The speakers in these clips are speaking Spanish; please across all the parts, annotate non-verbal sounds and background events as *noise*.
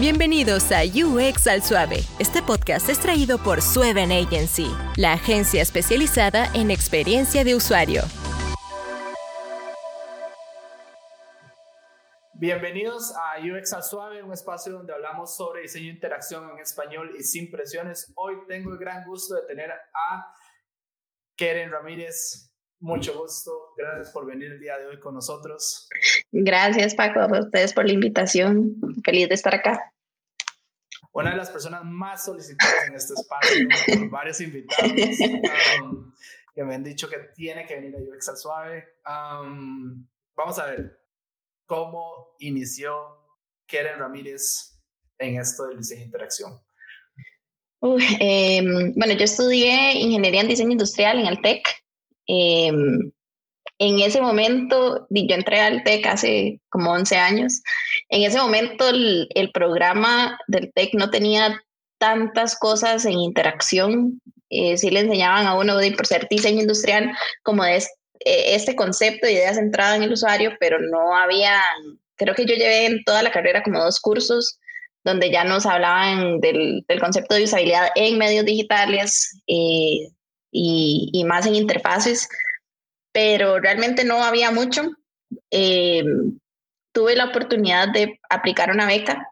Bienvenidos a UX al Suave. Este podcast es traído por Sueven Agency, la agencia especializada en experiencia de usuario. Bienvenidos a UX al Suave, un espacio donde hablamos sobre diseño e interacción en español y sin presiones. Hoy tengo el gran gusto de tener a Keren Ramírez. Mucho gusto, gracias por venir el día de hoy con nosotros. Gracias Paco, a ustedes por la invitación. Feliz de estar acá. Una de las personas más solicitadas en este espacio por varios invitados um, que me han dicho que tiene que venir a UX al Suave. Um, vamos a ver cómo inició Keren Ramírez en esto del diseño de interacción. Em, bueno, yo estudié ingeniería en diseño industrial en el TEC. Em, en ese momento, yo entré al TEC hace como 11 años. En ese momento el, programa del TEC no tenía tantas cosas en interacción. Eh, sí le enseñaban a uno, por ser diseño industrial, como de eh, este concepto, ideas centradas en el usuario, pero no había, creo que yo llevé en toda la carrera como dos cursos donde ya nos hablaban del, concepto de usabilidad en medios digitales eh, y, más en interfaces, pero realmente no había mucho. Eh, tuve la oportunidad de aplicar una beca,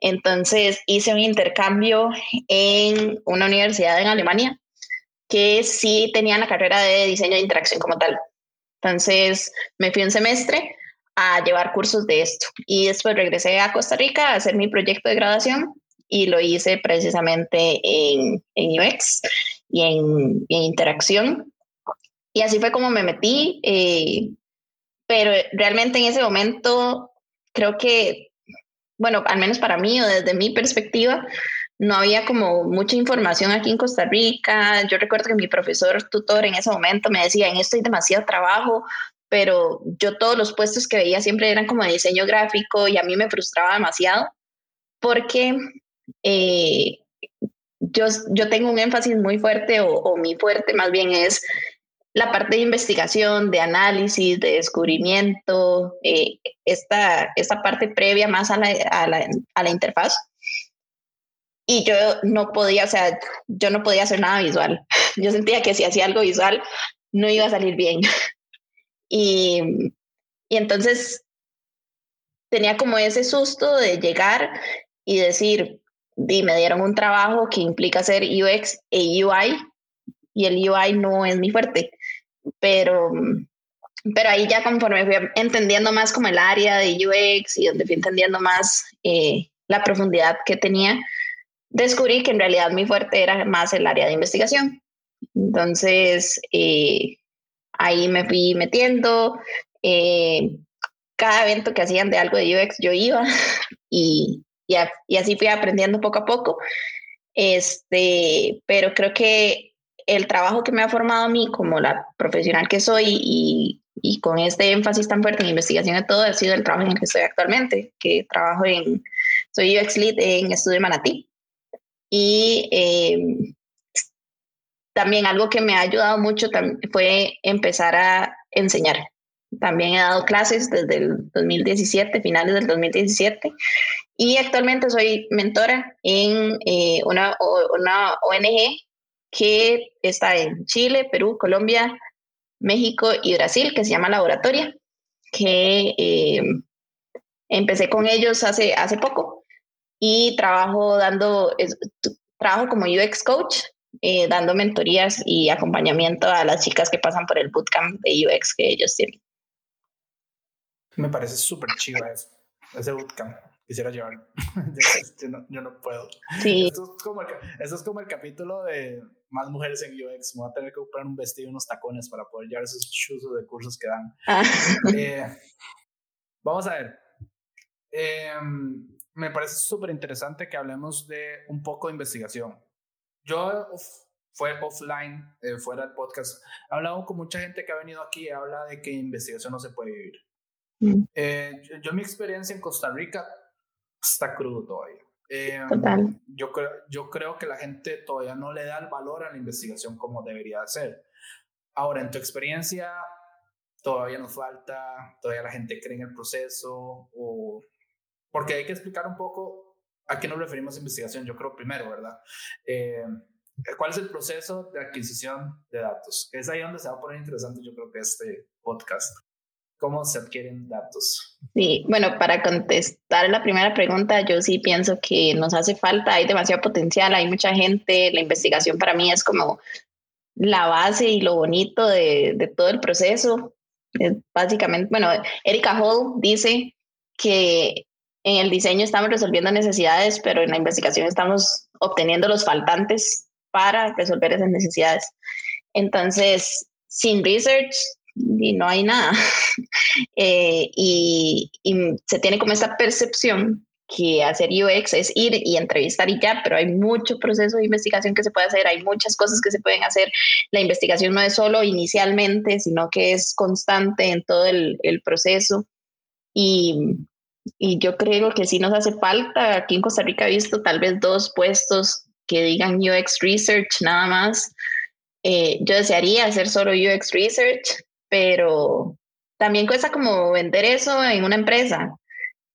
entonces hice un intercambio en una universidad en Alemania que sí tenía la carrera de diseño de interacción como tal. Entonces me fui un semestre a llevar cursos de esto y después regresé a Costa Rica a hacer mi proyecto de graduación y lo hice precisamente en, en UX y en, interacción. Y así fue como me metí, eh, pero realmente en ese momento creo que, bueno, al menos para mí o desde mi perspectiva, no había como mucha información aquí en Costa Rica. Yo recuerdo que mi profesor tutor en ese momento me decía, en esto hay demasiado trabajo, pero yo todos los puestos que veía siempre eran como de diseño gráfico y a mí me frustraba demasiado porque eh, yo, yo tengo un énfasis muy fuerte o, o mi fuerte más bien es la parte de investigación, de análisis, de descubrimiento, eh, esta, esta parte previa más a la, a la, a la interfaz y yo no podía, o sea, yo no podía hacer nada visual. *laughs* Yo sentía que si hacía algo visual no iba a salir bien. *laughs* Y, y entonces tenía como ese susto de llegar y decir, y me dieron un trabajo que implica hacer UX e UI y el UI no es mi fuerte, pero, pero ahí ya conforme fui entendiendo más como el área de UX y donde fui entendiendo más eh, la profundidad que tenía, descubrí que en realidad mi fuerte era más el área de investigación. Entonces, eh, ahí me fui metiendo. Eh, cada evento que hacían de algo de UX yo iba *laughs* y, y, así fui aprendiendo poco a poco. Este, pero creo que el trabajo que me ha formado a mí como la profesional que soy y, y con este énfasis tan fuerte en investigación y todo ha sido el trabajo en el que estoy actualmente, que trabajo en, soy UX Lead en Estudio Manatí. Y eh, también algo que me ha ayudado mucho fue empezar a enseñar. También he dado clases desde el 2017, finales del 2017, y actualmente soy mentora en eh, una, una ONG que está en Chile, Perú, Colombia, México y Brasil, que se llama Laboratoria, que eh, empecé con ellos hace, hace poco y trabajo dando, trabajo como UX coach, eh, dando mentorías y acompañamiento a las chicas que pasan por el bootcamp de UX que ellos tienen. Me parece súper chido ese bootcamp. Quisiera llevar. *laughs* yo, no, puedo. Sí. Esto es, como el, esto es como el capítulo de más mujeres en UX. Me voy a tener que comprar un vestido y unos tacones para poder llevar esos chuzos de cursos que dan. Ah. *laughs* Eh, vamos a ver. Eh, me parece súper interesante que hablemos de un poco de investigación. Yo fue offline, eh, fuera del podcast, he hablado con mucha gente que ha venido aquí y habla de que investigación no se puede vivir. Mm. Eh, yo, mi experiencia en Costa Rica está crudo todavía. Eh, yo, creo, yo creo que la gente todavía no le da el valor a la investigación como debería ser. Ahora, en tu experiencia, todavía nos falta, todavía la gente cree en el proceso o porque hay que explicar un poco ¿a qué nos referimos a investigación? Yo creo primero, ¿verdad? Eh, ¿Cuál es el proceso de adquisición de datos? Es ahí donde se va a poner interesante, yo creo que este podcast. ¿Cómo se adquieren datos? Sí, bueno, para contestar la primera pregunta, yo sí pienso que nos hace falta, hay demasiado potencial, hay mucha gente, la investigación para mí es como la base y lo bonito de, de todo el proceso. básicamente, bueno, Erika Hall dice que en el diseño estamos resolviendo necesidades, pero en la investigación estamos obteniendo los faltantes para resolver esas necesidades. Entonces, sin research no hay nada. *laughs* Eh, y, se tiene como esta percepción que hacer UX es ir y entrevistar y ya, pero hay mucho proceso de investigación que se puede hacer, hay muchas cosas que se pueden hacer. La investigación no es solo inicialmente, sino que es constante en todo el, el proceso. Y, y yo creo que sí nos hace falta. Aquí en Costa Rica he visto tal vez dos puestos que digan UX Research nada más. Eh, yo desearía hacer solo UX Research, pero también cuesta como vender eso en una empresa.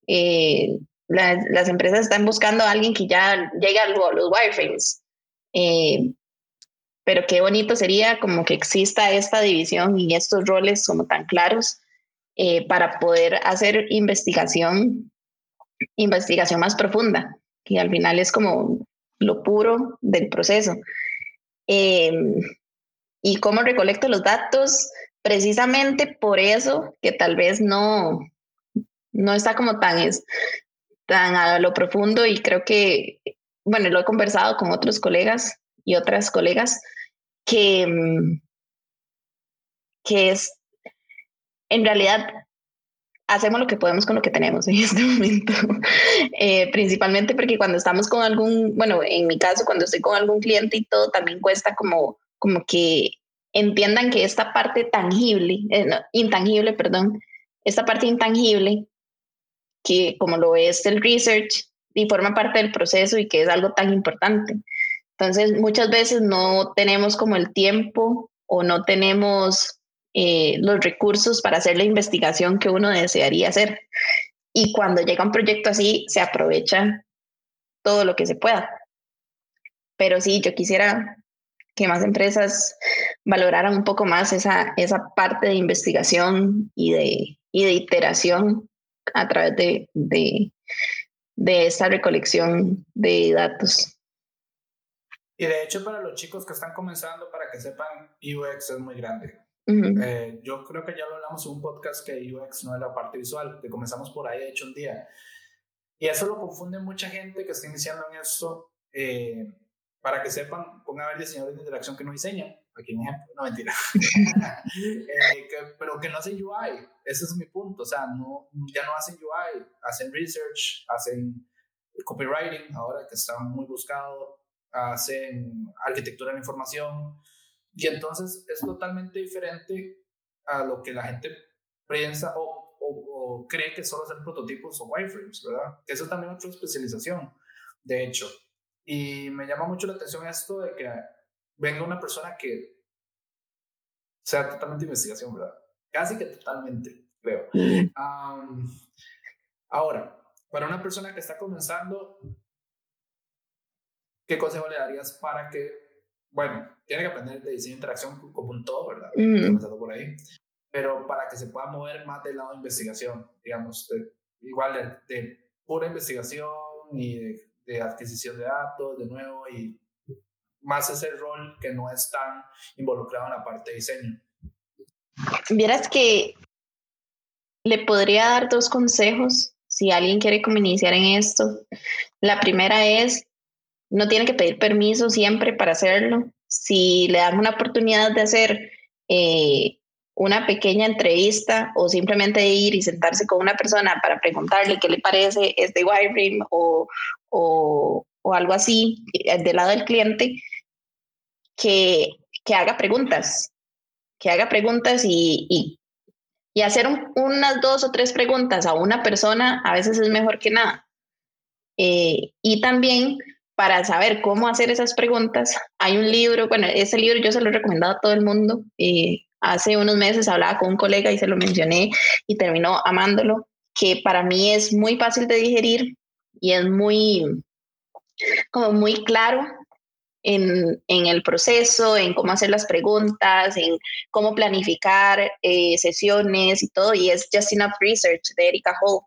Eh, las empresas están buscando a alguien que ya llegue a los wireframes. Eh, pero qué bonito sería como que exista esta división y estos roles como tan claros para poder hacer investigación, investigación más profunda, que al final es como lo puro del proceso. Em, y cómo recolecto los datos, precisamente por eso que tal vez no, no está como tan, es, tan a lo profundo y creo que, bueno, lo he conversado con otros colegas y otras colegas, que, em, que es, en realidad hacemos lo que podemos con lo que tenemos en *laughs* este momento. Eh, principalmente porque cuando estamos con algún, bueno, en mi caso, cuando estoy con algún cliente y todo, también cuesta como, como que entiendan que esta parte tangible, eh, intangible, perdón, esta parte intangible, que como lo es el research, y forma parte del proceso y que es algo tan importante. Entonces, muchas veces no tenemos como el tiempo o no tenemos eh, los recursos para hacer la investigación que uno desearía hacer. Y cuando llega un proyecto así, se aprovecha todo lo que se pueda. Pero sí, yo quisiera que más empresas valoraran un poco más esa, esa parte de investigación y de, y de iteración a través de, de, de esta recolección de datos. Y de hecho, para los chicos que están comenzando, para que sepan, UX es muy grande. Eh, yo creo que ya lo hablamos en un podcast que UX no es la parte visual, que comenzamos por ahí, de hecho, un día. Y eso lo confunde mucha gente que está iniciando en esto. Eh, para que sepan, pongan a ver diseñadores de interacción que no diseñan. Aquí un ejemplo, no mentira. *laughs* Eh, pero que no hacen UI. Ese es mi punto. O sea, no, ya no hacen UI, hacen research, hacen copywriting, ahora que está muy buscado, hacen arquitectura de la información y entonces es totalmente diferente a lo que la gente piensa o, o, cree que solo hacer prototipos o wireframes, ¿verdad? Que eso es también otra especialización, de hecho. Y me llama mucho la atención esto de que venga una persona que sea totalmente investigación, ¿verdad? Casi que totalmente, creo. ahora, para una persona que está comenzando, ¿qué consejo le darías para que bueno, tiene que aprender de diseño de interacción como un todo, ¿verdad? por ahí. Pero para que se pueda mover más del lado de investigación, digamos, igual de, pura investigación y de, adquisición de datos, de nuevo, y más ese rol que no es tan involucrado en la parte de diseño. Vieras que le podría dar dos consejos si alguien quiere como iniciar en esto. La primera es no tiene que pedir permiso siempre para hacerlo. Si le dan una oportunidad de hacer eh, una pequeña entrevista o simplemente ir y sentarse con una persona para preguntarle qué le parece este wireframe o, o, o algo así eh, del lado del cliente, que, que haga preguntas, que haga preguntas y, y, y hacer unas dos o tres preguntas a una persona a veces es mejor que nada. Eh, y también para saber cómo hacer esas preguntas, hay un libro, bueno, ese libro yo se lo he recomendado a todo el mundo. Eh, hace unos meses hablaba con un colega y se lo mencioné y terminó amándolo, que para mí es muy fácil de digerir y es muy, como muy claro en, en, el proceso, en cómo hacer las preguntas, en cómo planificar eh, sesiones y todo, y es Just Enough Research de Erika Hall.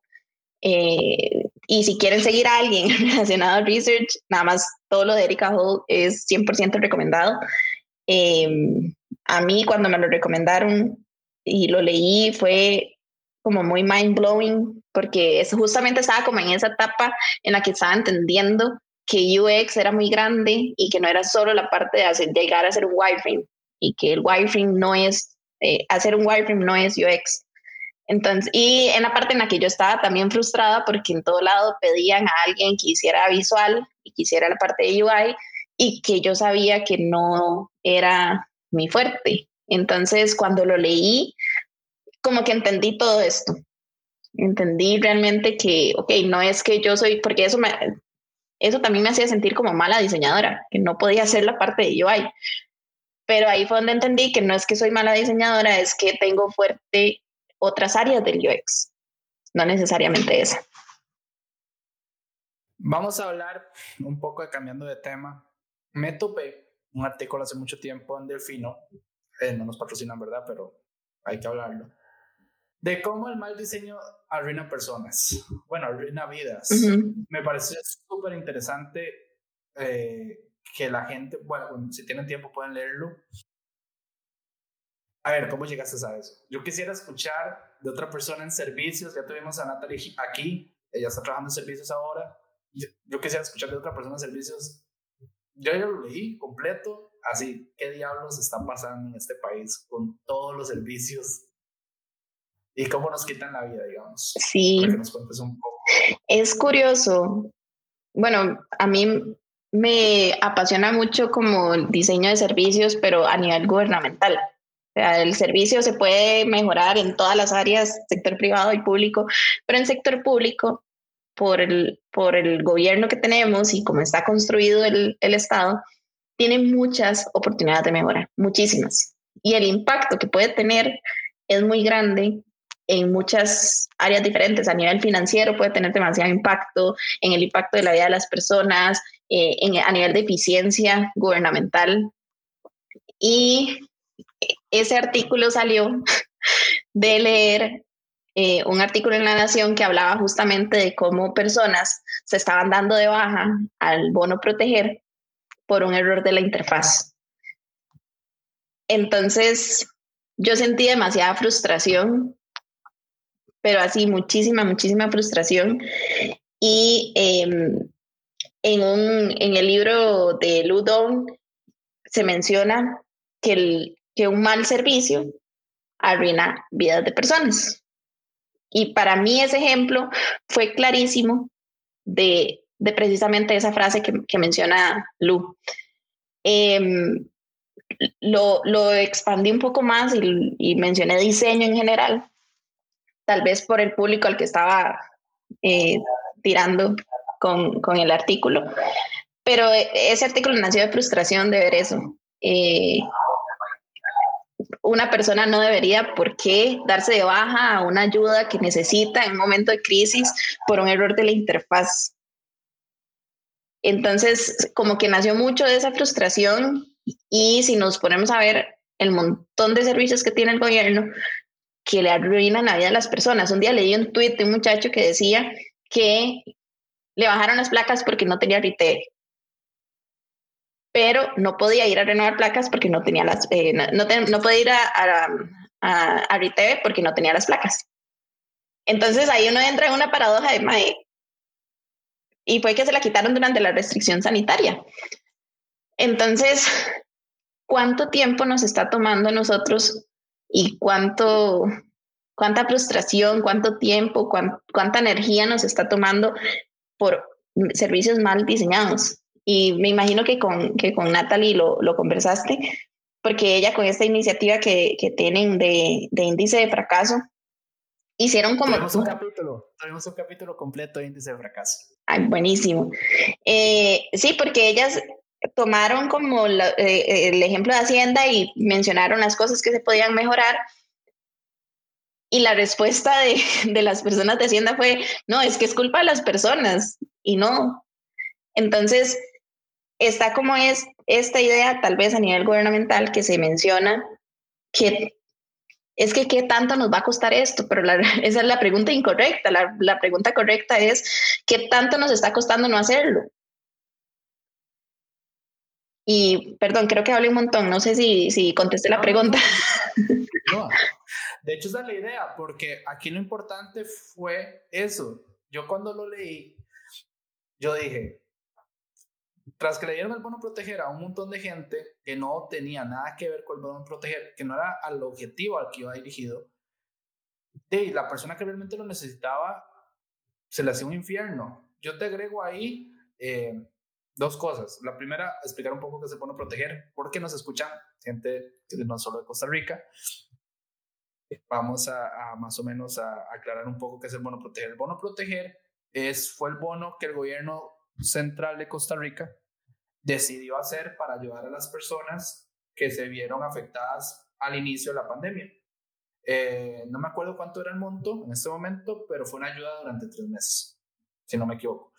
Eh, y si quieren seguir a alguien *laughs* relacionado al research, nada más todo lo de Erika Hall es 100% recomendado. Em, a mí cuando me lo recomendaron y lo leí fue como muy mind blowing porque eso justamente estaba como en esa etapa en la que estaba entendiendo que UX era muy grande y que no era solo la parte de hacer, llegar a hacer un wireframe y que el wireframe no es, eh, hacer un wireframe no es UX. Entonces, y en la parte en la que yo estaba también frustrada porque en todo lado pedían a alguien que hiciera visual y que hiciera la parte de UI y que yo sabía que no era mi fuerte. Entonces, cuando lo leí, como que entendí todo esto. Entendí realmente que, ok, no es que yo soy, porque eso me, eso también me hacía sentir como mala diseñadora, que no podía hacer la parte de UI. Pero ahí fue donde entendí que no es que soy mala diseñadora, es que tengo fuerte otras áreas del UX, no necesariamente esa. Vamos a hablar un poco de cambiando de tema. Me topé un artículo hace mucho tiempo en Delfino, eh, no nos patrocinan, ¿verdad? Pero hay que hablarlo de cómo el mal diseño arruina personas, bueno, arruina vidas. Me parece súper interesante eh, que la gente, bueno, si tienen tiempo pueden leerlo. A ver, ¿cómo llegaste a eso? Yo quisiera escuchar de otra persona en servicios, ya tuvimos a Natalie aquí, ella está trabajando en servicios ahora. Yo, quisiera escuchar de otra persona en servicios. Yo ya lo leí completo, así, ¿qué diablos está pasando en este país con todos los servicios y cómo nos quitan la vida, digamos. Sí. Es curioso. Bueno, a mí me apasiona mucho como el diseño de servicios, pero a nivel gubernamental. O sea, el servicio se puede mejorar en todas las áreas, sector privado y público, pero en sector público, por el, por el gobierno que tenemos y cómo está construido el, el Estado, tiene muchas oportunidades de mejora, muchísimas. Y el impacto que puede tener es muy grande en muchas áreas diferentes. A nivel financiero puede tener demasiado impacto, en el impacto de la vida de las personas, eh, en, a nivel de eficiencia gubernamental. Y ese artículo salió *laughs* de leer eh, un artículo en La Nación que hablaba justamente de cómo personas se estaban dando de baja al bono proteger por un error de la interfaz. Entonces, yo sentí demasiada frustración pero así muchísima, muchísima frustración. Y em, en, un, en el libro de Ludon se menciona que, el, que un mal servicio arruina vidas de personas. Y para mí ese ejemplo fue clarísimo de, de precisamente esa frase que, menciona Lu. Em, lo, lo, expandí un poco más y, y, mencioné diseño en general, tal vez por el público al que estaba eh, tirando con, con, el artículo. Pero e, ese artículo nació de frustración de ver eso. Eh, una persona no debería por qué darse de baja a una ayuda que necesita en un momento de crisis por un error de la interfaz. Entonces, como que nació mucho de esa frustración y si nos ponemos a ver el montón de servicios que tiene el gobierno, que le arruinan la vida a las personas. Un día leí un tuit de un muchacho que decía que le bajaron las placas porque no tenía RITE, pero no podía ir a renovar placas porque no tenía las, eh, no, no, podía ir a, a, a, porque no tenía las placas. Entonces ahí uno entra en una paradoja de mae. Y fue que se la quitaron durante la restricción sanitaria. Entonces, ¿cuánto tiempo nos está tomando nosotros y cuánto, cuánta frustración, cuánto tiempo, cuánta energía nos está tomando por servicios mal diseñados. Y me imagino que con, que con Natalie lo, lo conversaste, porque ella con esta iniciativa que, que tienen de, de, índice de fracaso, hicieron como... Tenemos un capítulo, tenemos un capítulo completo de índice de fracaso. Ay, buenísimo. Eh, sí, porque ellas tomaron como eh, el ejemplo de Hacienda y mencionaron las cosas que se podían mejorar. Y la respuesta de, *laughs* de, las personas de Hacienda fue, no, es que es culpa de las personas. Y no, Entonces, está como es esta idea, tal vez a nivel gubernamental, que se menciona que es que qué tanto nos va a costar esto, pero *laughs* esa es la pregunta incorrecta. La, la, pregunta correcta es qué tanto nos está costando no hacerlo. Y perdón, creo que hablé un montón, no sé si, si contesté la pregunta. *laughs* No, de hecho esa es la idea, porque aquí lo importante fue eso. Yo cuando lo leí, yo dije, tras que le dieron el bono proteger a un montón de gente que no tenía nada que ver con el bono proteger, que no era al objetivo al que iba dirigido, y la persona que realmente lo necesitaba se le hacía un infierno. Yo te agrego ahí eh, dos cosas. La primera, explicar un poco qué es el bono proteger, porque nos escuchan gente no solo de Costa Rica. Vamos a, más o menos a, aclarar un poco qué es el bono proteger. El bono proteger es, fue el bono que el gobierno central de Costa Rica decidió hacer para ayudar a las personas que se vieron afectadas al inicio de la pandemia. Eh, no me acuerdo cuánto era el monto en este momento, pero fue una ayuda durante tres meses, si no me equivoco.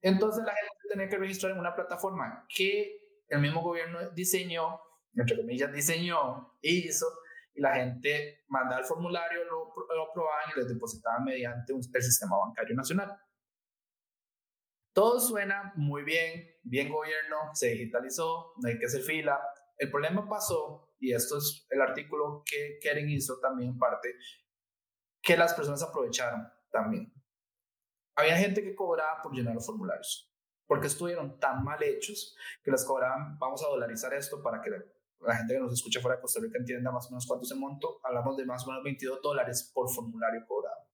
Entonces la gente tenía que registrar en una plataforma que el mismo gobierno diseñó, entre comillas, diseñó e hizo, y la gente mandaba el formulario, lo, lo aprobaban y les depositaban mediante un, el sistema bancario nacional. Todo suena muy bien, bien gobierno, se digitalizó, no hay que hacer fila. El problema pasó, y esto es el artículo que Keren hizo también en parte, que las personas aprovecharon también. Había gente que cobraba por llenar los formularios, porque estuvieron tan mal hechos que las cobraban, vamos a dolarizar esto para que la gente que nos escucha fuera de Costa Rica entienda más o menos cuánto es el monto, hablamos de más o menos 22 dólares por formulario cobrado.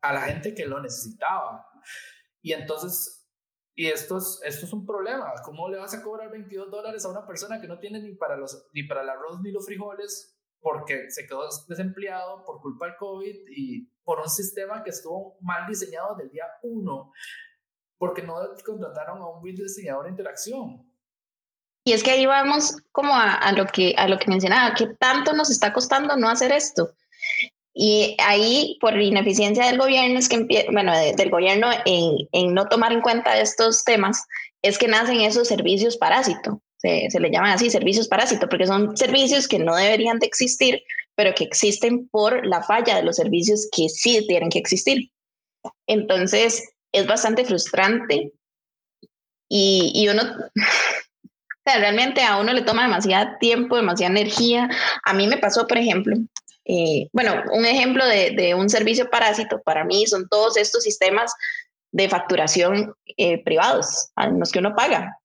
A la gente que lo necesitaba. Y entonces, y esto es, esto es un problema. ¿Cómo le vas a cobrar 22 dólares a una persona que no tiene ni para, los, ni para el arroz ni los frijoles porque se quedó desempleado por culpa del COVID y por un sistema que estuvo mal diseñado desde el día uno, porque no contrataron a un buen diseñador de interacción. Y es que ahí vamos como a, a, lo que a lo que mencionaba, ¿qué tanto nos está costando no hacer esto? Y ahí, por ineficiencia del gobierno, es que bueno, del gobierno en, en, no tomar en cuenta estos temas, es que nacen esos servicios parásito. Se, se le llaman así, servicios parásito, porque son servicios que no deberían de existir, pero que existen por la falla de los servicios que sí tienen que existir. Entonces, es bastante frustrante y, y uno, *laughs* o sea, realmente a uno le toma demasiado tiempo, demasiada energía. A mí me pasó, por ejemplo, eh, bueno, un ejemplo de, un servicio parásito para mí son todos estos sistemas de facturación eh, privados, a los que uno paga.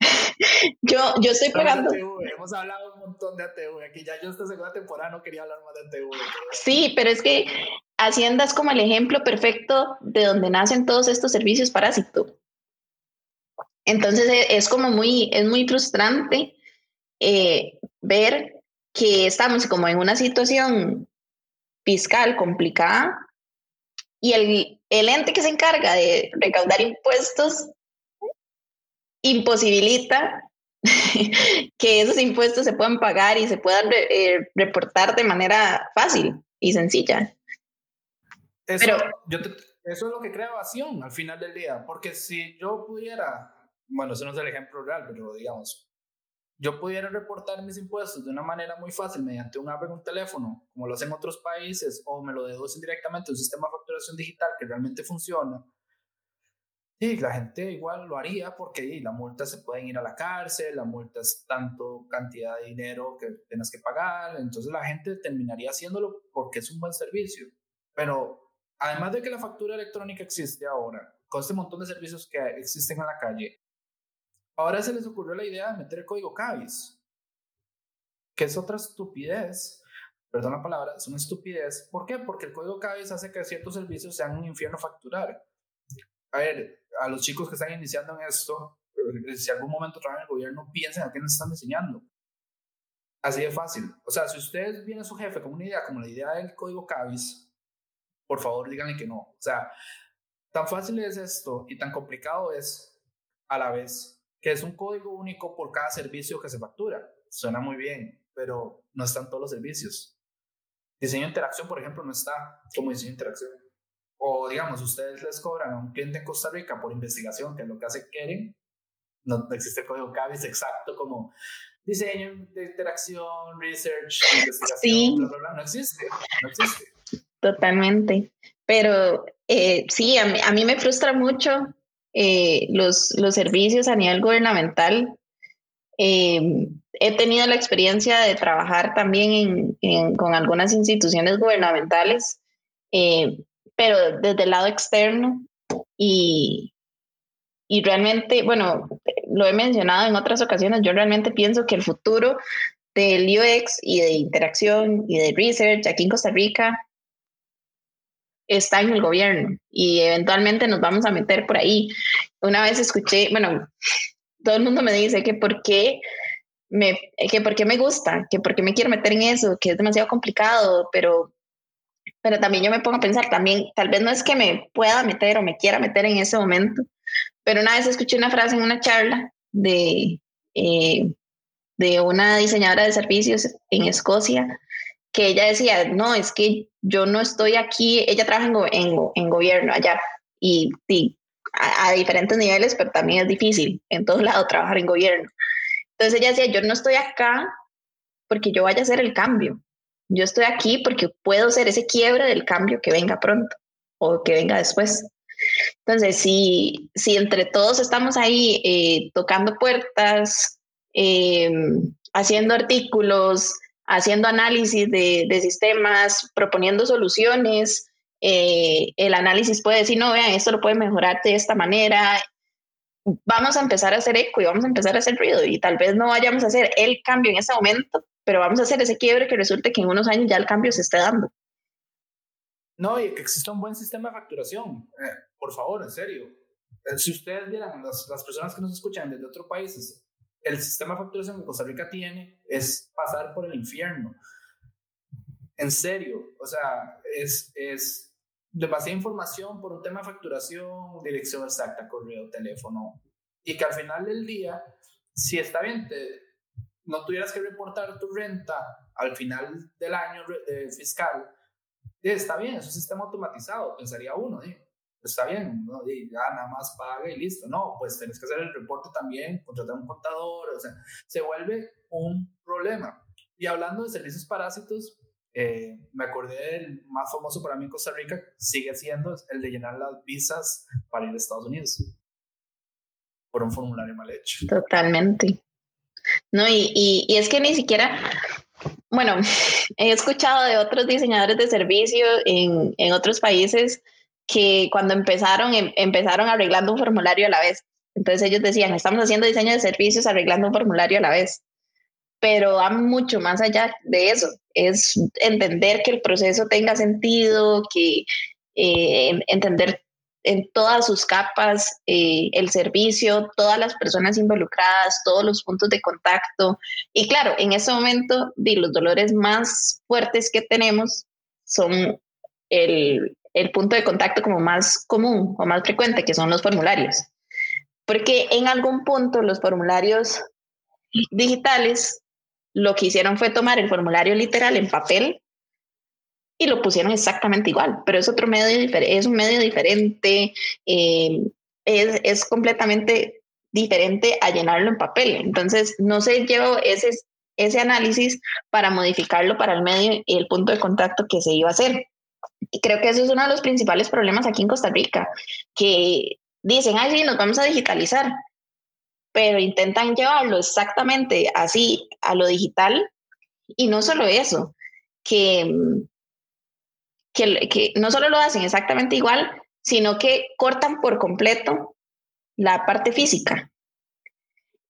*laughs* yo, yo estoy pagando. Hemos hablado un montón de ATV. Aquí ya yo esta segunda temporada no quería hablar más de ATV. Sí, pero es que Hacienda es como el ejemplo perfecto de donde nacen todos estos servicios parásitos. Entonces e, es como muy, es muy frustrante eh, ver que estamos como en una situación fiscal complicada y el, el ente que se encarga de recaudar impuestos imposibilita *laughs* que esos impuestos se puedan pagar y se puedan eh, reportar de manera fácil y sencilla. Eso, Pero, yo eso es lo que crea evasión al final del día, porque si yo pudiera, bueno, ese no es el ejemplo real, pero digamos, yo pudiera reportar mis impuestos de una manera muy fácil mediante un app en un teléfono, como lo hacen otros países, o me lo deducen directamente un sistema de facturación digital que realmente funciona, y la gente igual lo haría porque las multas se pueden ir a la cárcel, la multa es tanto cantidad de dinero que tienes que pagar, entonces la gente terminaría haciéndolo porque es un buen servicio. Pero además de que la factura electrónica existe ahora, con este montón de servicios que existen en la calle, Ahora se les ocurrió la idea de meter el código CABIS, que es otra estupidez. Perdón la palabra, es una estupidez. ¿Por qué? Porque el código CABIS hace que ciertos servicios sean un infierno facturar. A ver, a los chicos que están iniciando en esto, si algún momento trabajan en el gobierno, piensen a qué nos están enseñando. Así de fácil. O sea, si ustedes viene a su jefe con una idea como la idea del código CABIS, por favor díganle que no. O sea, tan fácil es esto y tan complicado es a la vez que es un código único por cada servicio que se factura. Suena muy bien, pero no están todos los servicios. Diseño de interacción, por ejemplo, no está como diseño de interacción. o digamos, ustedes les cobran a un cliente en Costa Rica por investigación, que es lo que hace Keren, no, existe código CABIS exacto como diseño de interacción, research, investigación, bla, bla, bla. no existe, no existe. Totalmente. Pero eh, sí, a mí, a mí, me frustra mucho eh, los, los servicios a nivel gubernamental. Eh, he tenido la experiencia de trabajar también en, con algunas instituciones gubernamentales, pero desde el lado externo y, y realmente, bueno, lo he mencionado en otras ocasiones, yo realmente pienso que el futuro del UX y de interacción y de research aquí en Costa Rica está en el gobierno y eventualmente nos vamos a meter por ahí. Una vez escuché, bueno, todo el mundo me dice que por qué me, que por me gusta, que por qué me quiero meter en eso, que es demasiado complicado, pero, pero también yo me pongo a pensar, también tal vez no es que me pueda meter o me quiera meter en ese momento, pero una vez escuché una frase en una charla de, eh, de una diseñadora de servicios en Escocia que ella decía, no, es que yo no estoy aquí, ella trabaja en, en, gobierno allá y, a, diferentes niveles, pero también es difícil en todos *laughs* lados trabajar en gobierno. Entonces ella decía, yo no estoy acá porque yo vaya a hacer el cambio, yo estoy aquí porque puedo ser ese quiebre del cambio que venga pronto o que venga después. Entonces, si, si entre todos estamos ahí eh, tocando puertas, eh, haciendo artículos, haciendo análisis de, sistemas, proponiendo soluciones. Eh, el análisis puede decir, no, vean, esto lo puede mejorar de esta manera. Vamos a empezar a hacer eco y vamos a empezar a hacer ruido y tal vez no vayamos a hacer el cambio en ese momento, pero vamos a hacer ese quiebre que resulte que en unos años ya el cambio se esté dando. No, y que exista un buen sistema de facturación. Eh, por favor, en serio. Eh, si ustedes vieran, las, las personas que nos escuchan desde otros países, el sistema de facturación que Costa Rica tiene es pasar por el infierno. En serio, o sea, es, es demasiada información por un tema de facturación, dirección exacta, correo, teléfono, y que al final del día, si está bien, no tuvieras que reportar tu renta al final del año de fiscal, está bien, es un sistema automatizado, pensaría uno, ¿sí? Está bien, ¿no? Y ya nada más paga y listo. No, pues tenés que hacer el reporte también, contratar un contador, o sea, se vuelve un problema. Y hablando de servicios parásitos, eh, me acordé del más famoso para mí en Costa Rica, sigue siendo el de llenar las visas para ir a Estados Unidos por un formulario mal hecho. Totalmente. No, y, y, es que ni siquiera, bueno, *laughs* he escuchado de otros diseñadores de servicio en, en otros países que cuando empezaron, em, empezaron arreglando un formulario a la vez. Entonces ellos decían, estamos haciendo diseño de servicios arreglando un formulario a la vez. Pero va mucho más allá de eso. Es entender que el proceso tenga sentido, que eh, entender en todas sus capas eh, el servicio, todas las personas involucradas, todos los puntos de contacto. Y claro, en ese momento, los dolores más fuertes que tenemos son el, el punto de contacto como más común o más frecuente, que son los formularios. Porque en algún punto los formularios digitales lo que hicieron fue tomar el formulario literal en papel y lo pusieron exactamente igual, pero es otro medio, es un medio diferente, eh, es, es, completamente diferente a llenarlo en papel. Entonces, no se llevó ese, ese análisis para modificarlo para el medio y el punto de contacto que se iba a hacer. Y creo que eso es uno de los principales problemas aquí en Costa Rica, que dicen, ay, sí, nos vamos a digitalizar, pero intentan llevarlo exactamente así a lo digital y no solo eso, que, que, que no solo lo hacen exactamente igual, sino que cortan por completo la parte física.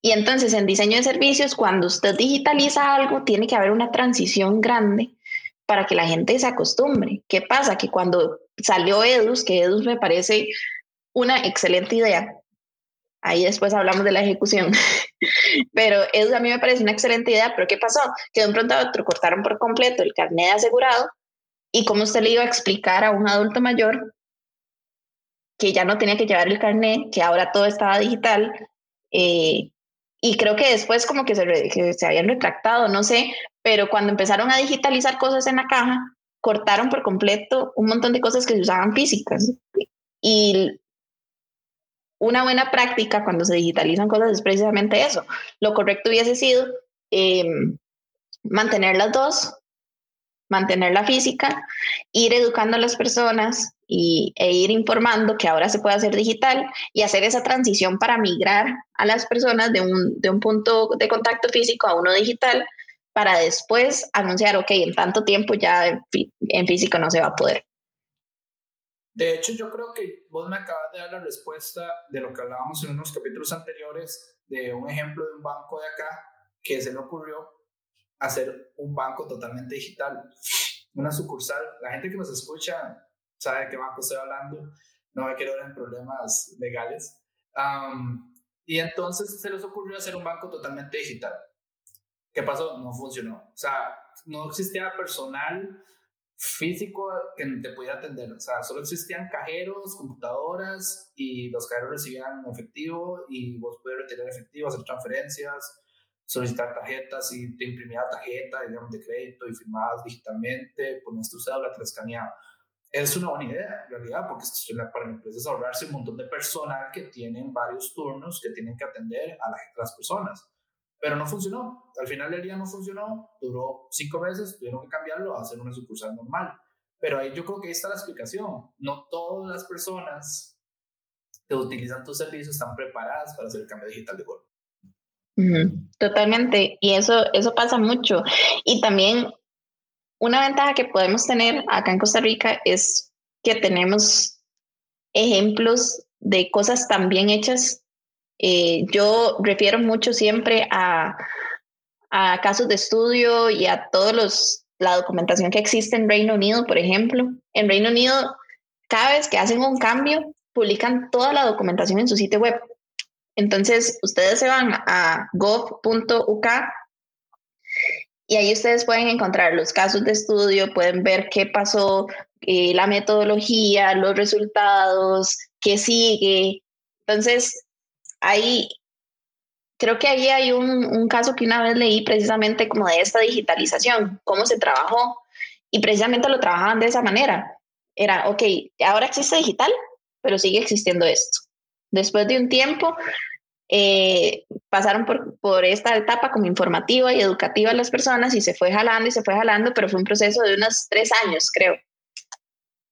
Y entonces en diseño de servicios, cuando usted digitaliza algo, tiene que haber una transición grande para que la gente se acostumbre. ¿Qué pasa? Que cuando salió Edus, que Edus me parece una excelente idea, ahí después hablamos de la ejecución, *laughs* pero Edus a mí me parece una excelente idea, pero ¿qué pasó? Que de un pronto a otro cortaron por completo el carnet de asegurado y cómo usted le iba a explicar a un adulto mayor que ya no tenía que llevar el carnet, que ahora todo estaba digital, eh, y creo que después como que se, que se habían retractado, no sé, pero cuando empezaron a digitalizar cosas en la caja, cortaron por completo un montón de cosas que se usaban físicas. Y una buena práctica cuando se digitalizan cosas es precisamente eso. Lo correcto hubiese sido em, mantener las dos, mantener la física, ir educando a las personas y, e ir informando que ahora se puede hacer digital y hacer esa transición para migrar a las personas de un, de un punto de contacto físico a uno digital para después anunciar, ok, en tanto tiempo ya en, físico no se va a poder. De hecho, yo creo que vos me acabas de dar la respuesta de lo que hablábamos en unos capítulos anteriores, de un ejemplo de un banco de acá que se le ocurrió hacer un banco totalmente digital, una sucursal. La gente que nos escucha sabe de qué banco estoy hablando, no me quiero ver en problemas legales. y entonces se les ocurrió hacer un banco totalmente digital. ¿Qué pasó? No funcionó. O sea, no existía personal físico que te pudiera atender. O sea, solo existían cajeros, computadoras y los cajeros recibían efectivo y vos podías retirar efectivo, hacer transferencias, solicitar tarjetas y te imprimía tarjeta, digamos, de crédito y firmabas digitalmente, ponías tu cédula, te la escaneaba. Es una buena idea, en realidad, porque para la empresa es ahorrarse un montón de personal que tienen varios turnos que tienen que atender a, las personas. Pero no funcionó. Al final del día no funcionó. Duró cinco meses, tuvieron que cambiarlo a hacer una sucursal normal. Pero ahí yo creo que ahí está la explicación. No todas las personas que utilizan tus servicios están preparadas para hacer el cambio digital de golpe. Totalmente. Y eso, eso pasa mucho. Y también una ventaja que podemos tener acá en Costa Rica es que tenemos ejemplos de cosas tan bien hechas eh, yo refiero mucho siempre a, a, casos de estudio y a todos los la documentación que existe en Reino Unido, por ejemplo. En Reino Unido, cada vez que hacen un cambio, publican toda la documentación en su sitio web. Entonces, ustedes se van a gov.uk y ahí ustedes pueden encontrar los casos de estudio, pueden ver qué pasó, eh, la metodología, los resultados, qué sigue. Entonces, ahí, creo que ahí hay un, caso que una vez leí precisamente como de esta digitalización, cómo se trabajó y precisamente lo trabajaban de esa manera. Era, ok, ahora existe digital, pero sigue existiendo esto. Después de un tiempo, eh, pasaron por, por, esta etapa como informativa y educativa a las personas y se fue jalando y se fue jalando, pero fue un proceso de unos tres años, creo.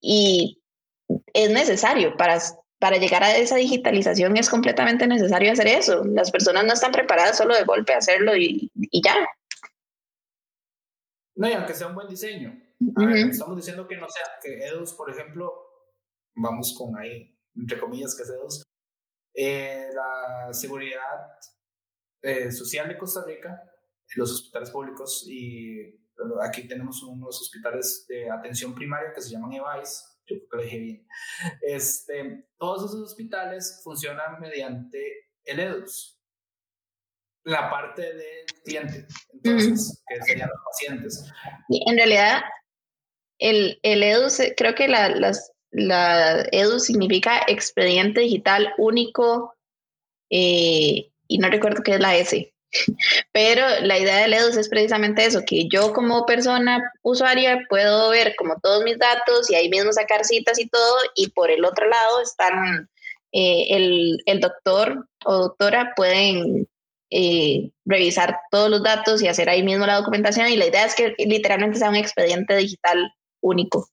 Y es necesario para para llegar a esa digitalización es completamente necesario hacer eso. Las personas no están preparadas solo de golpe a hacerlo y, y ya. No, y aunque sea un buen diseño. estamos diciendo que no sea, que EDUS, por ejemplo, vamos con ahí, entre comillas, que es EDUS, eh, la seguridad eh, social de Costa Rica, los hospitales públicos, y aquí tenemos unos hospitales de atención primaria que se llaman EVAIS, yo creo que lo dije bien. Este, todos esos hospitales funcionan mediante el EDUS, la parte del cliente, entonces, que serían los pacientes. En realidad, el, el EDUS, creo que la, las, la EDUS significa expediente digital único eh, y no recuerdo qué es la S. Pero la idea de LEDOS es precisamente eso, que yo como persona usuaria puedo ver como todos mis datos y ahí mismo sacar citas y todo, y por el otro lado están eh, el, el, doctor o doctora pueden eh, revisar todos los datos y hacer ahí mismo la documentación y la idea es que literalmente sea un expediente digital único.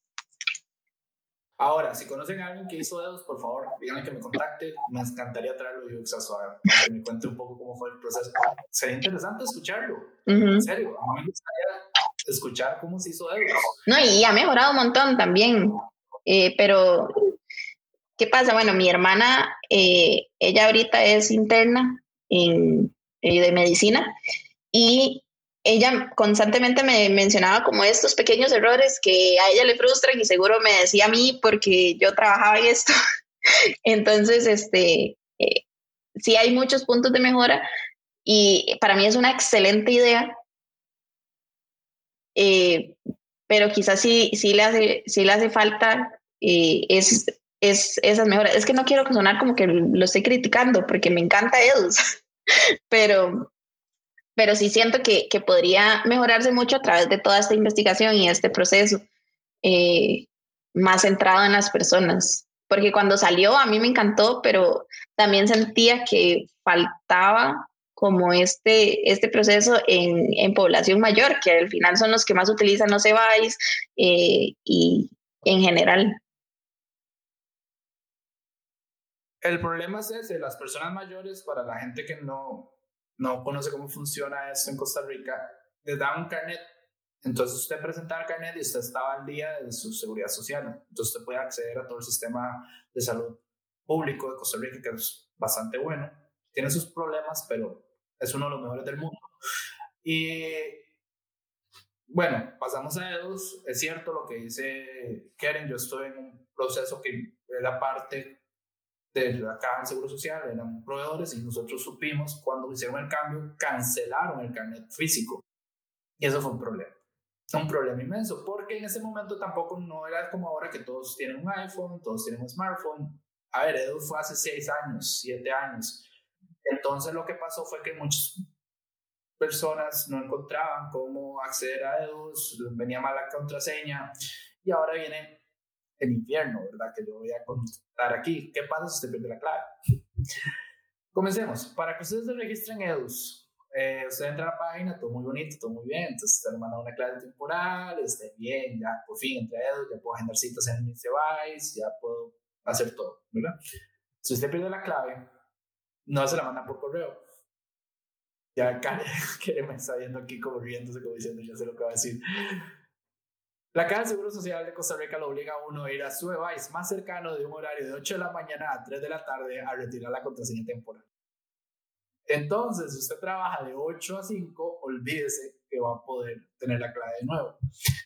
Ahora, si conocen a alguien que hizo dedos, por favor, díganme que me contacte. Me encantaría traerlo yo a que me cuente un poco cómo fue el proceso. Sería interesante escucharlo. En serio, a mí me gustaría escuchar cómo se hizo dedos. No, y ha mejorado un montón también. Eh, pero, ¿qué pasa? Bueno, mi hermana, eh, ella ahorita es interna en, eh, de medicina y ella constantemente me mencionaba como estos pequeños errores que a ella le frustran y seguro me decía a mí porque yo trabajaba en esto. *laughs* Entonces, este, eh, sí hay muchos puntos de mejora y para mí es una excelente idea, eh, pero quizás sí, sí, le, hace, sí le hace falta eh, es, es, esas mejoras. Es que no quiero sonar como que lo estoy criticando porque me encanta EDUS, *laughs* pero pero sí siento que, que, podría mejorarse mucho a través de toda esta investigación y este proceso. eh, más centrado en las personas. Porque cuando salió a mí me encantó, pero también sentía que faltaba como este, este proceso en, en población mayor, que al final son los que más utilizan los EVAIS eh, y en general. El problema es ese, las personas mayores, para la gente que no, no conoce cómo funciona esto en Costa Rica, les dan un carnet. Entonces usted presenta el carnet y usted estaba al día de su seguridad social. Entonces usted puede acceder a todo el sistema de salud público de Costa Rica, que es bastante bueno. Tiene sus problemas, pero es uno de los mejores del mundo. Y bueno, pasamos a EDUS. Es cierto lo que dice Keren, yo estoy en un proceso que era parte de acá en Seguro Social, eran proveedores y nosotros supimos cuando hicieron el cambio, cancelaron el carnet físico. Y eso fue un problema. Un problema inmenso, porque en ese momento tampoco no era como ahora que todos tienen un iPhone, todos tienen un smartphone. A ver, Edu fue hace seis años, siete años. Entonces lo que pasó fue que muchas personas no encontraban cómo acceder a Edu, venía mal la contraseña y ahora viene el infierno, ¿verdad? Que yo voy a contar aquí. ¿Qué pasa si usted pierde la clave? Comencemos. Para que ustedes se registren EDUS, eh, usted entra a la página, todo muy bonito, todo muy bien. Entonces, le manda una clave temporal, esté bien, ya por fin entré a EDUS, ya puedo agendar citas en mi device, ya puedo hacer todo, ¿verdad? Si usted pierde la clave, no se la manda por correo. Ya *laughs* que me está viendo aquí como riéndose, como diciendo, ya sé lo que va a decir. La Caja de Seguro Social de Costa Rica lo obliga a uno a ir a su device más cercano de un horario de 8 de la mañana a 3 de la tarde a retirar la contraseña temporal. Entonces, si usted trabaja de 8 a 5, olvídese que va a poder tener la clave de nuevo.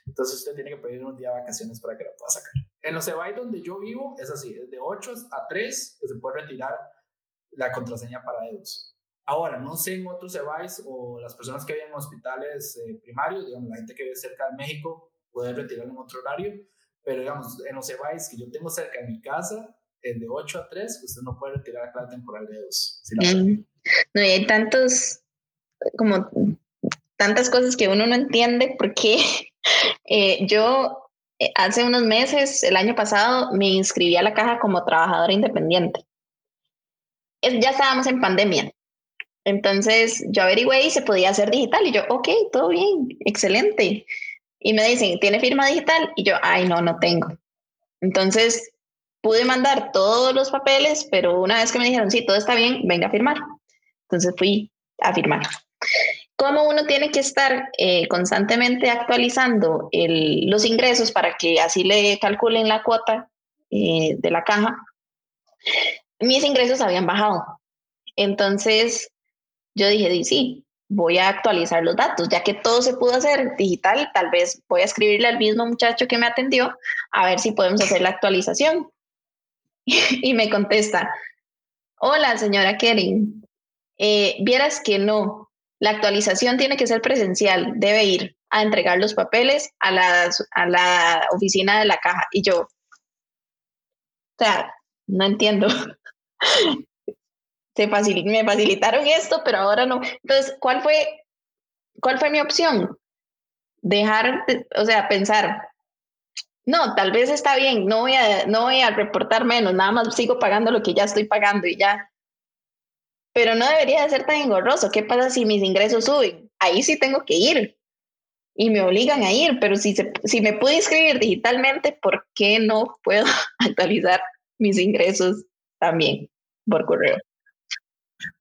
Entonces, usted tiene que pedir un día de vacaciones para que la pueda sacar. En los device donde yo vivo es así, es de 8 a 3 que se puede retirar la contraseña para ellos. Ahora, no sé en otros device o las personas que viven en hospitales eh, primarios, digamos, la gente que vive cerca de México, poder retirar en otro horario, pero digamos, en los devices que yo tengo cerca de mi casa, el de 8 a 3, usted no puede retirar la clave temporal de 2. Mm. no, y hay tantos, como tantas cosas que uno no entiende porque *laughs* eh, yo eh, hace unos meses, el año pasado, me inscribí a la caja como trabajadora independiente. ya estábamos en pandemia. Entonces yo averigüé y se podía hacer digital y yo, ok, todo bien, excelente y me dicen, ¿tiene firma digital? Y yo, ay, no, no tengo. Entonces, pude mandar todos los papeles, pero una vez que me dijeron, sí, todo está bien, venga a firmar. Entonces fui a firmar. ¿Cómo uno tiene que estar eh, constantemente actualizando los ingresos para que así le calculen la cuota eh, de la caja? Mis ingresos habían bajado. Entonces, yo dije, sí, voy a actualizar los datos, ya que todo se pudo hacer digital, tal vez voy a escribirle al mismo muchacho que me atendió a ver si podemos hacer la actualización. *laughs* y me contesta, hola señora Kering, eh, vieras que no, la actualización tiene que ser presencial, debe ir a entregar los papeles a la, a la oficina de la caja. Y yo, o sea, no entiendo. *laughs* me facilitaron esto, pero ahora no. Entonces, ¿cuál fue, cuál fue mi opción? Dejar, o sea, pensar, no, tal vez está bien, no voy a, no voy a reportar menos, nada más sigo pagando lo que ya estoy pagando y ya. Pero no debería de ser tan engorroso. ¿Qué pasa si mis ingresos suben? Ahí sí tengo que ir y me obligan a ir, pero si, si me pude inscribir digitalmente, ¿por qué no puedo *laughs* actualizar mis ingresos también por correo?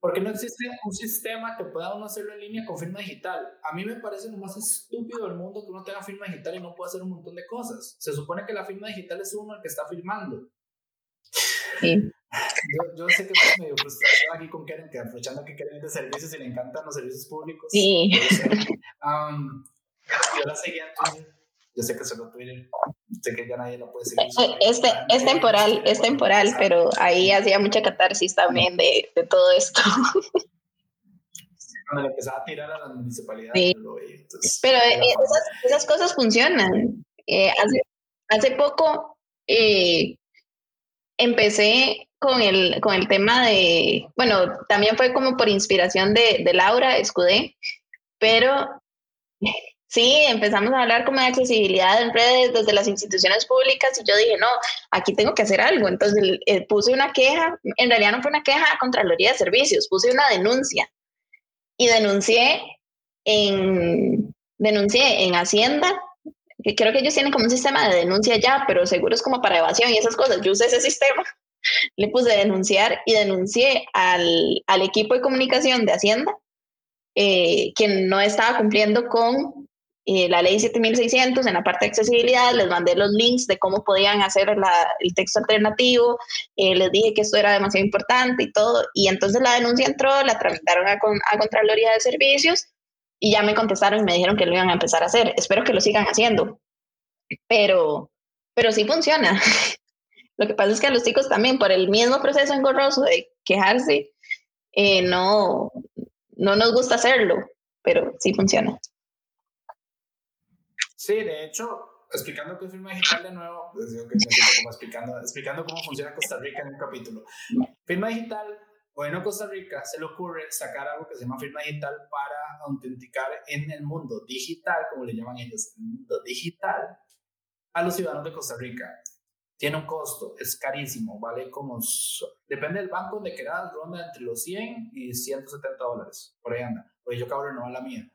Porque no existe un sistema que pueda uno hacerlo en línea con firma digital. A mí me parece lo más estúpido del mundo que uno tenga firma digital y no pueda hacer un montón de cosas. Se supone que la firma digital es uno el que está firmando. Sí. Yo, sé que es medio frustrado aquí con Karen, que aprovechando que Karen es de servicios y le encantan los servicios públicos. Sí. Um, yo la seguía en Yo sé que solo Twitter. Sé que ya nadie lo puede seguir. Eh, este, es temporal, es temporal, pero ahí hacía mucha catarsis también de, de todo esto. Cuando le empezaba a tirar a las municipalidades. pero eh, esas, esas, cosas funcionan. Eh, hace, hace poco empecé con el, con el tema de, bueno, también fue como por inspiración de, de Laura Escudé, pero Sí, empezamos a hablar como de accesibilidad en redes desde las instituciones públicas y yo dije, no, aquí tengo que hacer algo. Entonces eh, puse una queja, en realidad no fue una queja a Contraloría de Servicios, puse una denuncia y denuncié en, denuncié en Hacienda, que creo que ellos tienen como un sistema de denuncia ya, pero seguro es como para evasión y esas cosas. Yo usé ese sistema, *laughs* le puse denunciar y denuncié al, al equipo de comunicación de Hacienda eh, que no estaba cumpliendo con eh, la ley 7600 en la parte de accesibilidad, les mandé los links de cómo podían hacer el texto alternativo, eh, les dije que esto era demasiado importante y todo, y entonces la denuncia entró, la tramitaron a, a Contraloría de Servicios y ya me contestaron y me dijeron que lo iban a empezar a hacer. Espero que lo sigan haciendo, pero, pero sí funciona. *laughs* lo que pasa es que a los chicos también, por el mismo proceso engorroso de quejarse, eh, no, no nos gusta hacerlo, pero sí funciona. Sí, de hecho, explicando qué es firma digital de nuevo, pues que como explicando, explicando cómo funciona Costa Rica en un capítulo. Firma digital, bueno, Costa Rica se le ocurre sacar algo que se llama firma digital para autenticar en el mundo digital, como le llaman ellos, el mundo digital, a los ciudadanos de Costa Rica. Tiene un costo, es carísimo, vale como, depende del banco donde quieras, ronda entre los 100 y 170 dólares, por ahí anda, pues yo acabo de renovar la mía.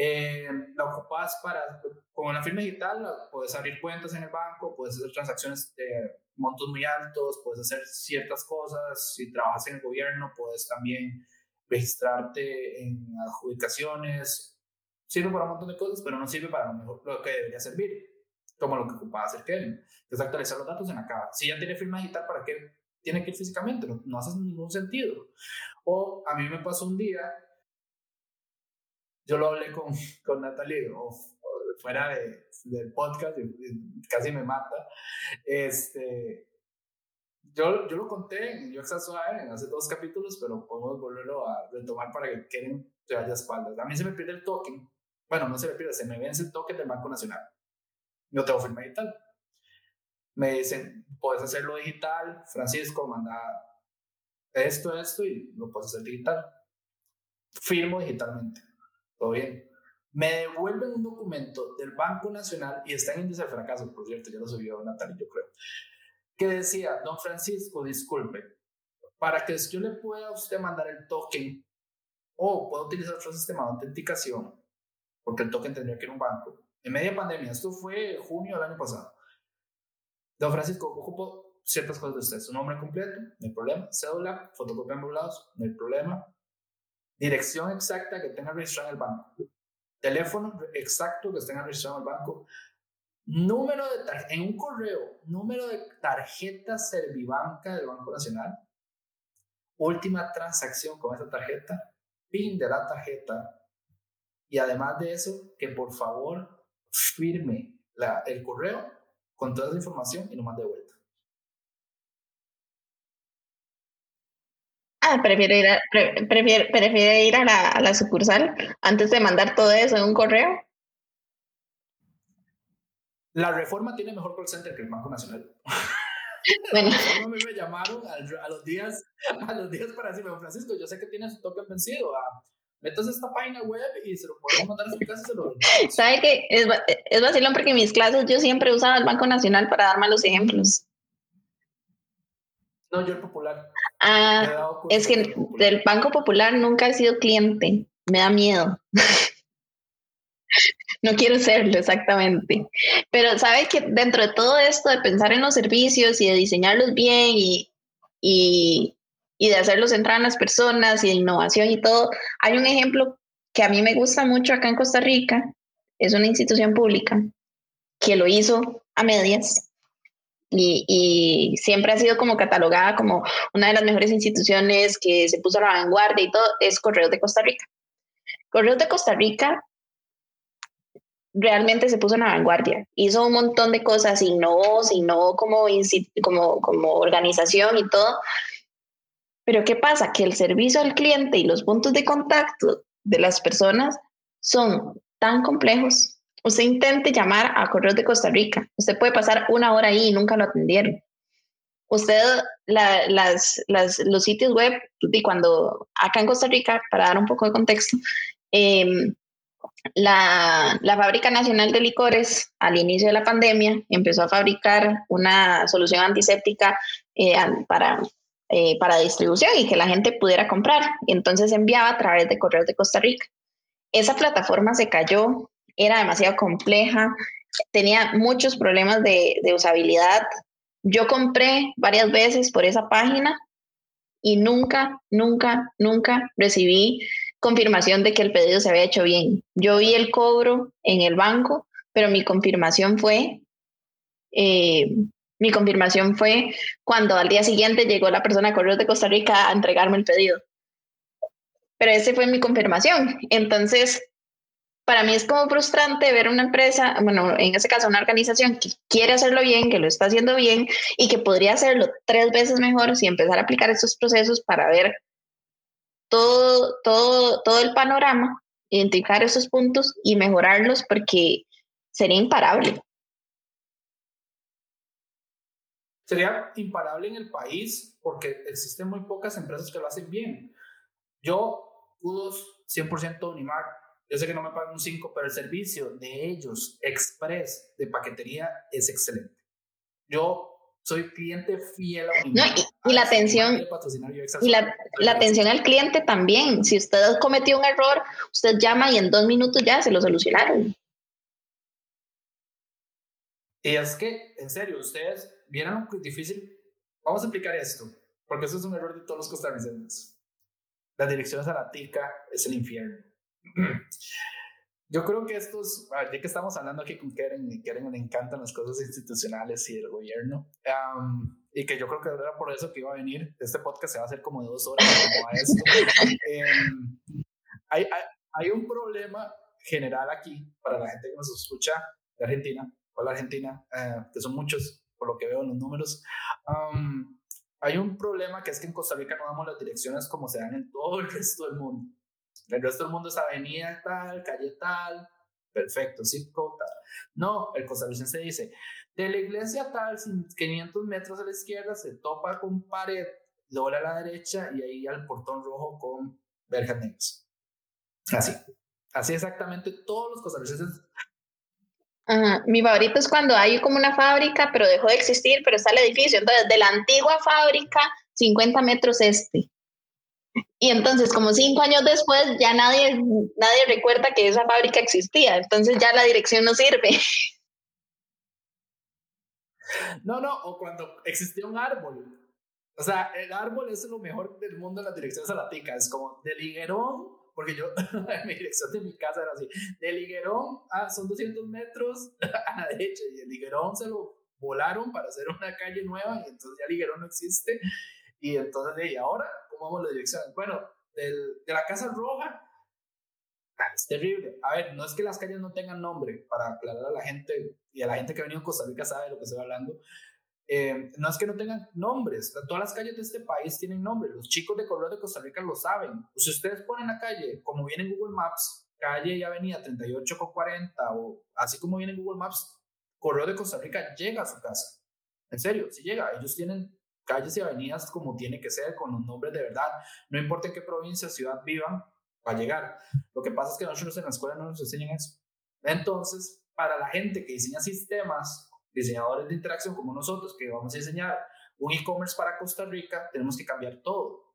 Eh, la ocupas para, con una firma digital, puedes abrir cuentas en el banco, puedes hacer transacciones de montos muy altos, puedes hacer ciertas cosas. Si trabajas en el gobierno, puedes también registrarte en adjudicaciones. Sirve para un montón de cosas, pero no sirve para lo, mejor, lo que debería servir, como lo que ocupaba hacer Kevin, que es actualizar los datos en la caja. Si ya tiene firma digital, ¿para qué tiene que ir físicamente? No, no hace ningún sentido. O a mí me pasó un día yo lo hablé con, *laughs* con Natalie o, fuera de, del podcast, casi me mata. Este, yo, yo lo conté en Yo Suave en hace dos capítulos, pero podemos volverlo a retomar para que queden de haya espaldas. A mí se me pierde el token. Bueno, no se me pierde, se me vence el token del Banco Nacional. Yo tengo firma digital. Me dicen, puedes hacerlo digital. Francisco, manda esto, esto y lo puedes hacer digital. Firmo digitalmente todo bien. Me devuelven un documento del Banco Nacional y está en índice de fracaso, por cierto, ya lo subió Natalia, yo creo, que decía, don Francisco, disculpe, para que yo le pueda a usted mandar el token o pueda utilizar otro sistema de autenticación, porque el token tendría que ir a un banco. En media pandemia, esto fue junio del año pasado. Don Francisco, ocupo ciertas cosas de usted. Su nombre completo, no hay problema. Cédula, fotocopia en no hay problema dirección exacta que tenga registrado en el banco, teléfono exacto que tenga registrado en el banco, número de en un correo, número de tarjeta Servibanca del Banco Nacional, última transacción con esa tarjeta, PIN de la tarjeta y además de eso, que por favor firme la, el correo con toda esa información y lo mande de vuelta. Ah, prefiere ir a, prefiere, ir a la, a la, sucursal antes de mandar todo eso en un correo. La reforma tiene mejor call center que el Banco Nacional. *laughs* Bueno. *laughs* A mí me llamaron a, los días, a los días para decirme, Francisco, yo sé que tienes su token vencido. Ah, metas esta página web y se lo podemos mandar a su casa. Se lo... ¿Sabe que es, es vacilón porque en mis clases yo siempre usaba el Banco Nacional para darme los ejemplos. No, yo el popular. Ah, es que del Banco Popular nunca he sido cliente. Me da miedo. *laughs* no quiero serlo exactamente. Pero sabe que dentro de todo esto de pensar en los servicios y de diseñarlos bien y, y, y de hacerlos entrar en las personas y de innovación y todo, hay un ejemplo que a mí me gusta mucho acá en Costa Rica. Es una institución pública que lo hizo a medias y, siempre ha sido como catalogada como una de las mejores instituciones que se puso a la vanguardia y todo, es Correos de Costa Rica. Correos de Costa Rica realmente se puso en la vanguardia, hizo un montón de cosas, innovó, se innovó como, como, como organización y todo. Pero ¿qué pasa? Que el servicio al cliente y los puntos de contacto de las personas son tan complejos Usted intente llamar a Correos de Costa Rica. Usted puede pasar una hora ahí y nunca lo atendieron. Usted, las, los sitios web, y cuando acá en Costa Rica, para dar un poco de contexto, em, la, Fábrica Nacional de Licores, al inicio de la pandemia, empezó a fabricar una solución antiséptica eh, para, eh, para distribución y que la gente pudiera comprar. Y entonces enviaba a través de correos de Costa Rica. Esa plataforma se cayó, era demasiado compleja, tenía muchos problemas de, usabilidad. Yo compré varias veces por esa página y nunca, nunca, nunca recibí confirmación de que el pedido se había hecho bien. Yo vi el cobro en el banco, pero mi confirmación fue, eh, mi confirmación fue cuando al día siguiente llegó la persona de Correos de Costa Rica a entregarme el pedido. Pero ese fue mi confirmación. Entonces, para mí es como frustrante ver una empresa, bueno, en este caso una organización que quiere hacerlo bien, que lo está haciendo bien y que podría hacerlo tres veces mejor si empezar a aplicar estos procesos para ver todo, todo, todo el panorama, identificar esos puntos y mejorarlos porque sería imparable. Sería imparable en el país porque existen muy pocas empresas que lo hacen bien. Yo, kudos 100% Unimar. Yo sé que no me pagan un 5, pero el servicio de ellos, Express, de paquetería, es excelente. Yo soy cliente fiel a y, la atención y la, la, atención al cliente también. Si usted cometió un error, usted llama y en dos minutos ya se lo solucionaron. Y es que, en serio, ustedes vieron lo difícil. Vamos a explicar esto, porque eso es un error de todos los costarricenses. La dirección a la tica es el infierno. *clears throat* Yo creo que estos, ah, ya que estamos hablando aquí con Keren, y Keren le encantan las cosas institucionales y el gobierno, y que yo creo que era por eso que iba a venir, este podcast se va a hacer como de dos horas, como a esto. *laughs* Em, hay, hay, hay, un problema general aquí para la gente que nos escucha de Argentina, o la Argentina, eh, que son muchos, por lo que veo en los números. hay un problema que es que en Costa Rica no damos las direcciones como se dan en todo el resto del mundo. El resto del mundo es avenida tal, calle tal, perfecto, zip code tal. No, el costarricense dice, de la iglesia tal, 500 metros a la izquierda, se topa con pared, dobla a la derecha y ahí al portón rojo con verjas negras. Así. Así exactamente todos los costarricenses. Mi favorito es cuando hay como una fábrica, pero dejó de existir, pero está el edificio. Entonces, de la antigua fábrica, 50 metros este. Y entonces, como cinco años después, ya nadie, nadie recuerda que esa fábrica existía. Entonces ya la dirección no sirve. No, no, o cuando existía un árbol. O sea, el árbol es lo mejor del mundo en las direcciones tica Es como de Liguerón, porque yo, *laughs* mi dirección de mi casa era así. De Liguerón, ah, son 200 metros *laughs* a la derecha. Y el Liguerón se lo volaron para hacer una calle nueva. Y entonces ya Liguerón no existe. Y entonces, ¿y ahora cómo vamos la dirección? Bueno, del, de la Casa Roja, ah, es terrible. A ver, no es que las calles no tengan nombre, para aclarar a la gente, y a la gente que ha venido a Costa Rica sabe de lo que estoy hablando. Eh, no es que no tengan nombres, todas las calles de este país tienen nombre, los chicos de Correo de Costa Rica lo saben. Si ustedes ponen la calle, como viene en Google Maps, calle y avenida 38 con 40, o así como viene en Google Maps, Correo de Costa Rica llega a su casa. En serio, si llega, ellos tienen calles y avenidas como tiene que ser, con los nombres de verdad. No importa en qué provincia o ciudad vivan, va a llegar. Lo que pasa es que nosotros en la escuela no nos enseñan eso. Entonces, para la gente que diseña sistemas, diseñadores de interacción como nosotros, que vamos a diseñar un e-commerce para Costa Rica, tenemos que cambiar todo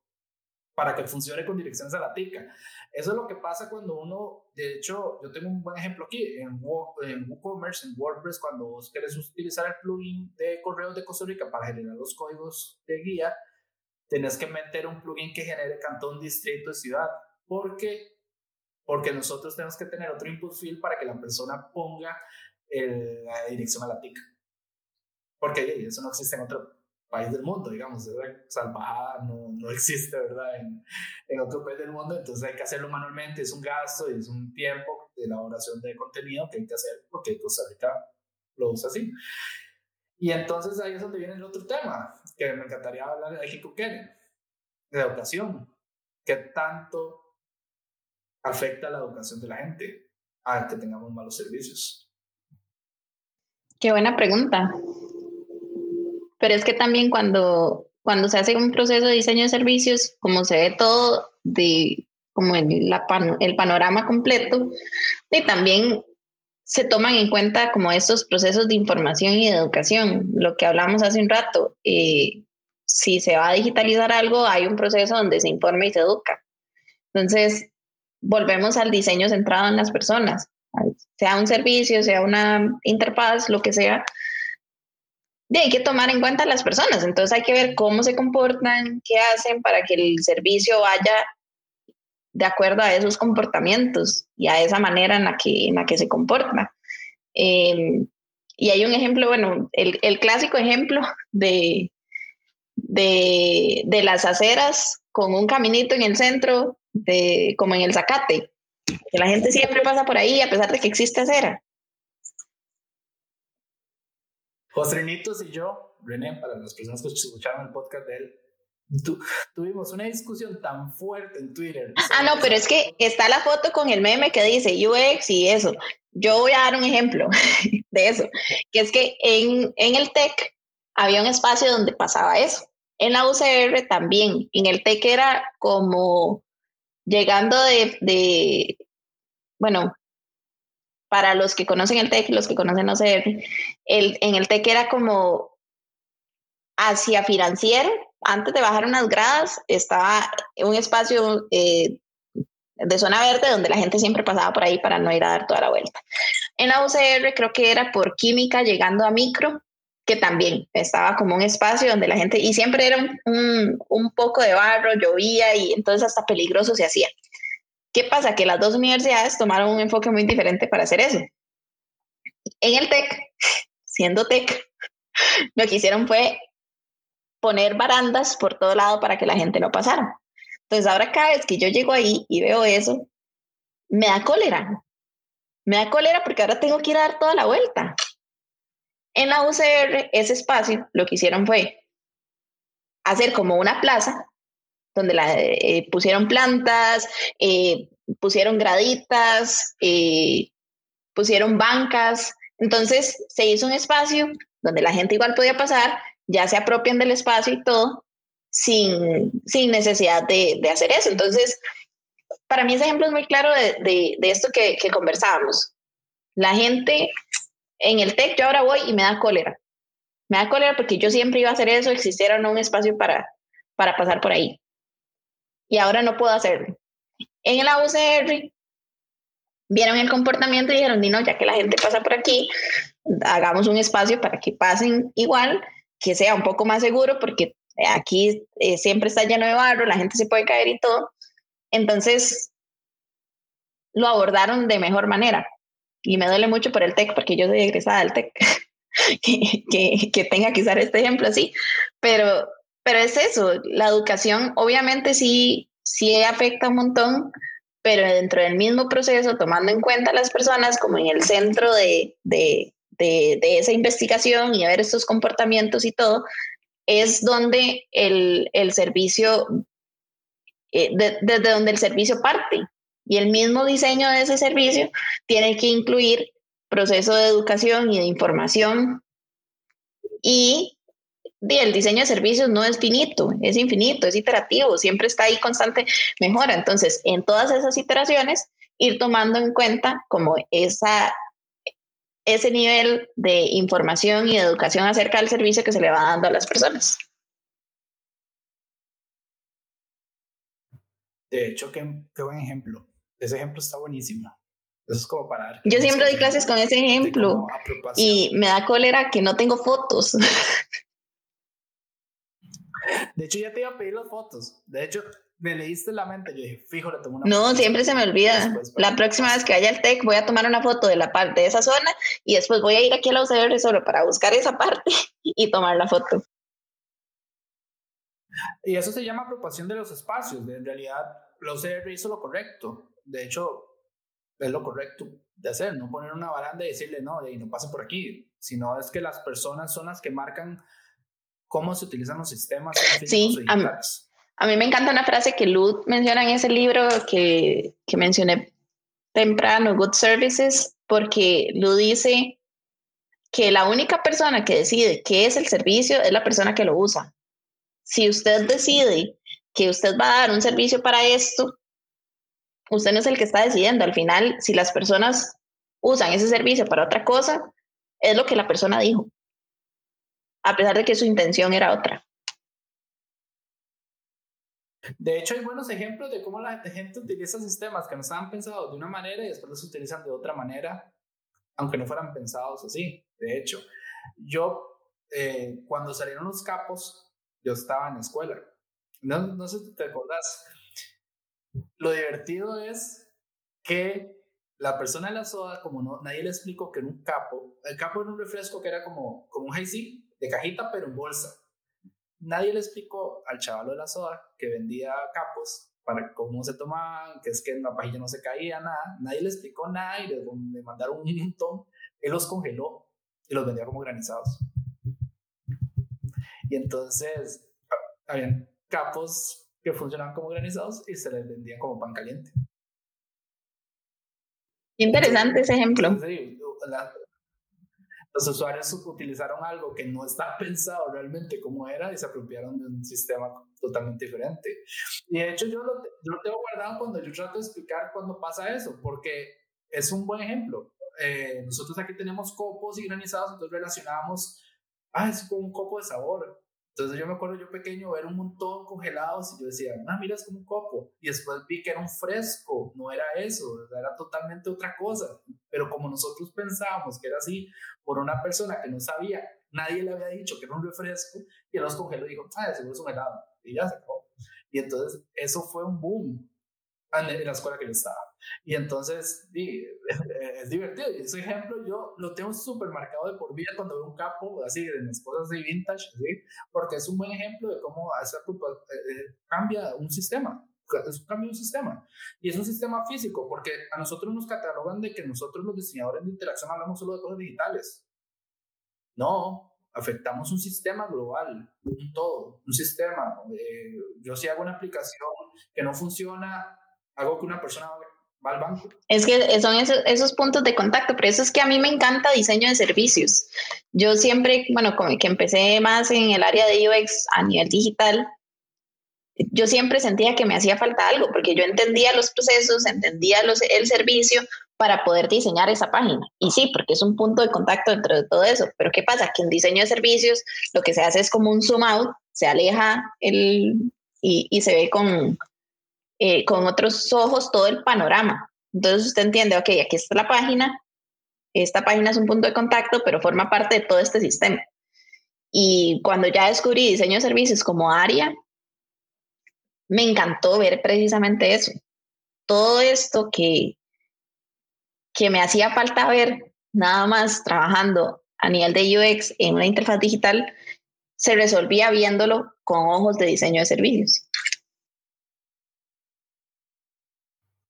para que funcione con direcciones a la tica. Eso es lo que pasa cuando uno, de hecho, yo tengo un buen ejemplo aquí, en, WooCommerce, en WordPress, cuando vos querés utilizar el plugin de correos de Costa Rica para generar los códigos de guía, tenés que meter un plugin que genere cantón, distrito y ciudad. ¿Por qué? Porque nosotros tenemos que tener otro input field para que la persona ponga la dirección a la tica. Porque eso no existe en otro país del mundo, digamos, esa salvajada no, no existe, ¿verdad? En, en, otro país del mundo, entonces hay que hacerlo manualmente, es un gasto y es un tiempo de elaboración de contenido que hay que hacer porque Costa Rica lo usa así. Y entonces ahí es donde viene el otro tema, que me encantaría hablar de Hiko Keren, de educación. ¿Qué tanto afecta la educación de la gente a que tengamos malos servicios? Qué buena pregunta. Pero es que también cuando, cuando se hace un proceso de diseño de servicios, como se ve todo de como el, la el panorama completo y también se toman en cuenta como estos procesos de información y de educación, lo que hablamos hace un rato. Eh, si se va a digitalizar algo, hay un proceso donde se informa y se educa. Entonces, volvemos al diseño centrado en las personas, sea un servicio, sea una interfaz, lo que sea. Y hay que tomar en cuenta a las personas, entonces hay que ver cómo se comportan, qué hacen para que el servicio vaya de acuerdo a esos comportamientos y a esa manera en la que, en la que se comporta. Em, y hay un ejemplo, bueno, el, el clásico ejemplo de, de, de, las aceras con un caminito en el centro, de, como en el Zacate, que la gente siempre pasa por ahí a pesar de que existe acera. José y yo, René, para las personas que escucharon el podcast de él, tuvimos una discusión tan fuerte en Twitter. Ah, no, pero es que está la foto con el meme que dice UX y eso. Yo voy a dar un ejemplo *laughs* de eso, que es que en, en el TEC había un espacio donde pasaba eso. En la UCR también. En el TEC era como llegando de, de bueno, para los que conocen el TEC los que conocen UCR, el, en el TEC era como hacia financiero, antes de bajar unas gradas, estaba un espacio eh, de zona verde donde la gente siempre pasaba por ahí para no ir a dar toda la vuelta. En la UCR creo que era por química llegando a micro, que también estaba como un espacio donde la gente, y siempre era un, un poco de barro, llovía y entonces hasta peligroso se hacía. ¿Qué pasa? Que las dos universidades tomaron un enfoque muy diferente para hacer eso. En el TEC, siendo TEC, *laughs* lo que hicieron fue poner barandas por todo lado para que la gente no pasara. Entonces ahora cada vez que yo llego ahí y veo eso, me da cólera. Me da cólera porque ahora tengo que ir a dar toda la vuelta. En la UCR, ese espacio, lo que hicieron fue hacer como una plaza donde la, eh, pusieron plantas, eh, pusieron graditas, eh, pusieron bancas. Entonces se hizo un espacio donde la gente igual podía pasar ya se apropian del espacio y todo sin, sin necesidad de, de, hacer eso. Entonces, para mí ese ejemplo es muy claro de, de, esto que, que, conversábamos. La gente en el TEC, yo ahora voy y me da cólera. Me da cólera porque yo siempre iba a hacer eso, existiera no un espacio para, para pasar por ahí. Y ahora no puedo hacerlo. En la UCR vieron el comportamiento y dijeron, no, ya que la gente pasa por aquí, hagamos un espacio para que pasen igual que sea un poco más seguro porque aquí eh, siempre está lleno de barro, la gente se puede caer y todo. Entonces, lo abordaron de mejor manera. Y me duele mucho por el TEC porque yo soy egresada del TEC, *laughs* que, que, que, tenga que usar este ejemplo así. Pero, pero es eso, la educación obviamente sí, sí afecta un montón, pero dentro del mismo proceso, tomando en cuenta a las personas como en el centro de, de, de, esa investigación y a ver estos comportamientos y todo, es donde el, el servicio, eh, desde donde el servicio parte. Y el mismo diseño de ese servicio tiene que incluir proceso de educación y de información. Y el diseño de servicios no es finito, es infinito, es iterativo, siempre está ahí constante mejora. Entonces, en todas esas iteraciones, ir tomando en cuenta como esa ese nivel de información y de educación acerca del servicio que se le va dando a las personas. De hecho, qué, buen ejemplo. Ese ejemplo está buenísimo. Eso es como para... Yo siempre doy clases con ese ejemplo y me da cólera que no tengo fotos. *laughs* *laughs* De hecho, ya te iba a pedir las fotos. De hecho, me leíste la mente, yo dije, fijo, le tomo una No, siempre se me olvida. la próxima vez que vaya al TEC voy a tomar una foto de la parte de esa zona y después voy a ir aquí a la UCR solo para buscar esa parte *laughs* y tomar la foto. Y eso se llama apropiación de los espacios. En realidad, la UCR hizo lo correcto. De hecho, es lo correcto de hacer, no poner una baranda y decirle, no, y no pasen por aquí, sino es que las personas son las que marcan cómo se utilizan los sistemas. Sí, a mí me encanta una frase que Lud menciona en ese libro que, que mencioné temprano, Good Services, porque Lud dice que la única persona que decide qué es el servicio es la persona que lo usa. Si usted decide que usted va a dar un servicio para esto, usted no es el que está decidiendo. Al final, si las personas usan ese servicio para otra cosa, es lo que la persona dijo, a pesar de que su intención era otra. De hecho, hay buenos ejemplos de cómo la gente utiliza sistemas que no estaban pensados de una manera y después los utilizan de otra manera, aunque no fueran pensados así. De hecho, yo, eh, cuando salieron los capos, yo estaba en la escuela. No, no sé si te acordás. Lo divertido es que la persona de la soda, como no, nadie le explicó que en un capo, el capo era un refresco que era como, como un hazy de cajita, pero en bolsa. Nadie le explicó al chaval de la soda que vendía capos para cómo se tomaban, que es que en la pajilla no se caía nada. Nadie le explicó nada y le, mandaron un montón. Él los congeló y los vendía como granizados. Y entonces, habían capos que funcionaban como granizados y se les vendían como pan caliente. Interesante ese ejemplo. Los usuarios utilizaron algo que no está pensado realmente como era y se apropiaron de un sistema totalmente diferente. Y de hecho yo lo, yo lo tengo guardado cuando yo trato de explicar cuando pasa eso, porque es un buen ejemplo. Eh, nosotros aquí tenemos copos y granizados, entonces relacionamos, ah, es como un copo de sabor. Entonces yo me acuerdo yo pequeño ver un montón congelados y yo decía, ah, mira, es como un copo. Y después vi que era un fresco, no era eso, era totalmente otra cosa. Pero como nosotros pensábamos que era así por una persona que no sabía, nadie le había dicho que era un refresco, y él los congeló y dijo, ah, seguro es un helado. Y ya se acabó. Y entonces eso fue un boom en la escuela que yo estaba. Y entonces, *laughs* es divertido. Y ese ejemplo yo lo tengo súper marcado de por vida cuando veo un capo así de mis cosas de vintage, ¿sí? porque es un buen ejemplo de cómo hacer, eh, eh, cambia un sistema. Es un cambio de un sistema. Y es un sistema físico, porque a nosotros nos catalogan de que nosotros los diseñadores de interacción hablamos solo de cosas digitales. No, afectamos un sistema global, un todo, un sistema. Eh, yo si hago una aplicación que no funciona, hago que una persona va al banco. Es que son esos, esos, puntos de contacto, pero eso es que a mí me encanta diseño de servicios. Yo siempre, bueno, como que empecé más en el área de UX a nivel digital, yo siempre sentía que me hacía falta algo, porque yo entendía los procesos, entendía los, el servicio para poder diseñar esa página. Y sí, porque es un punto de contacto dentro de todo eso. Pero ¿qué pasa? Que en diseño de servicios lo que se hace es como un zoom out, se aleja el, y, y se ve con, eh, con otros ojos todo el panorama. Entonces usted entiende, ok, aquí está la página, esta página es un punto de contacto, pero forma parte de todo este sistema. Y cuando ya descubrí diseño de servicios como área, me encantó ver precisamente eso. Todo esto que, que me hacía falta ver nada más trabajando a nivel de UX en una interfaz digital, se resolvía viéndolo con ojos de diseño de servicios.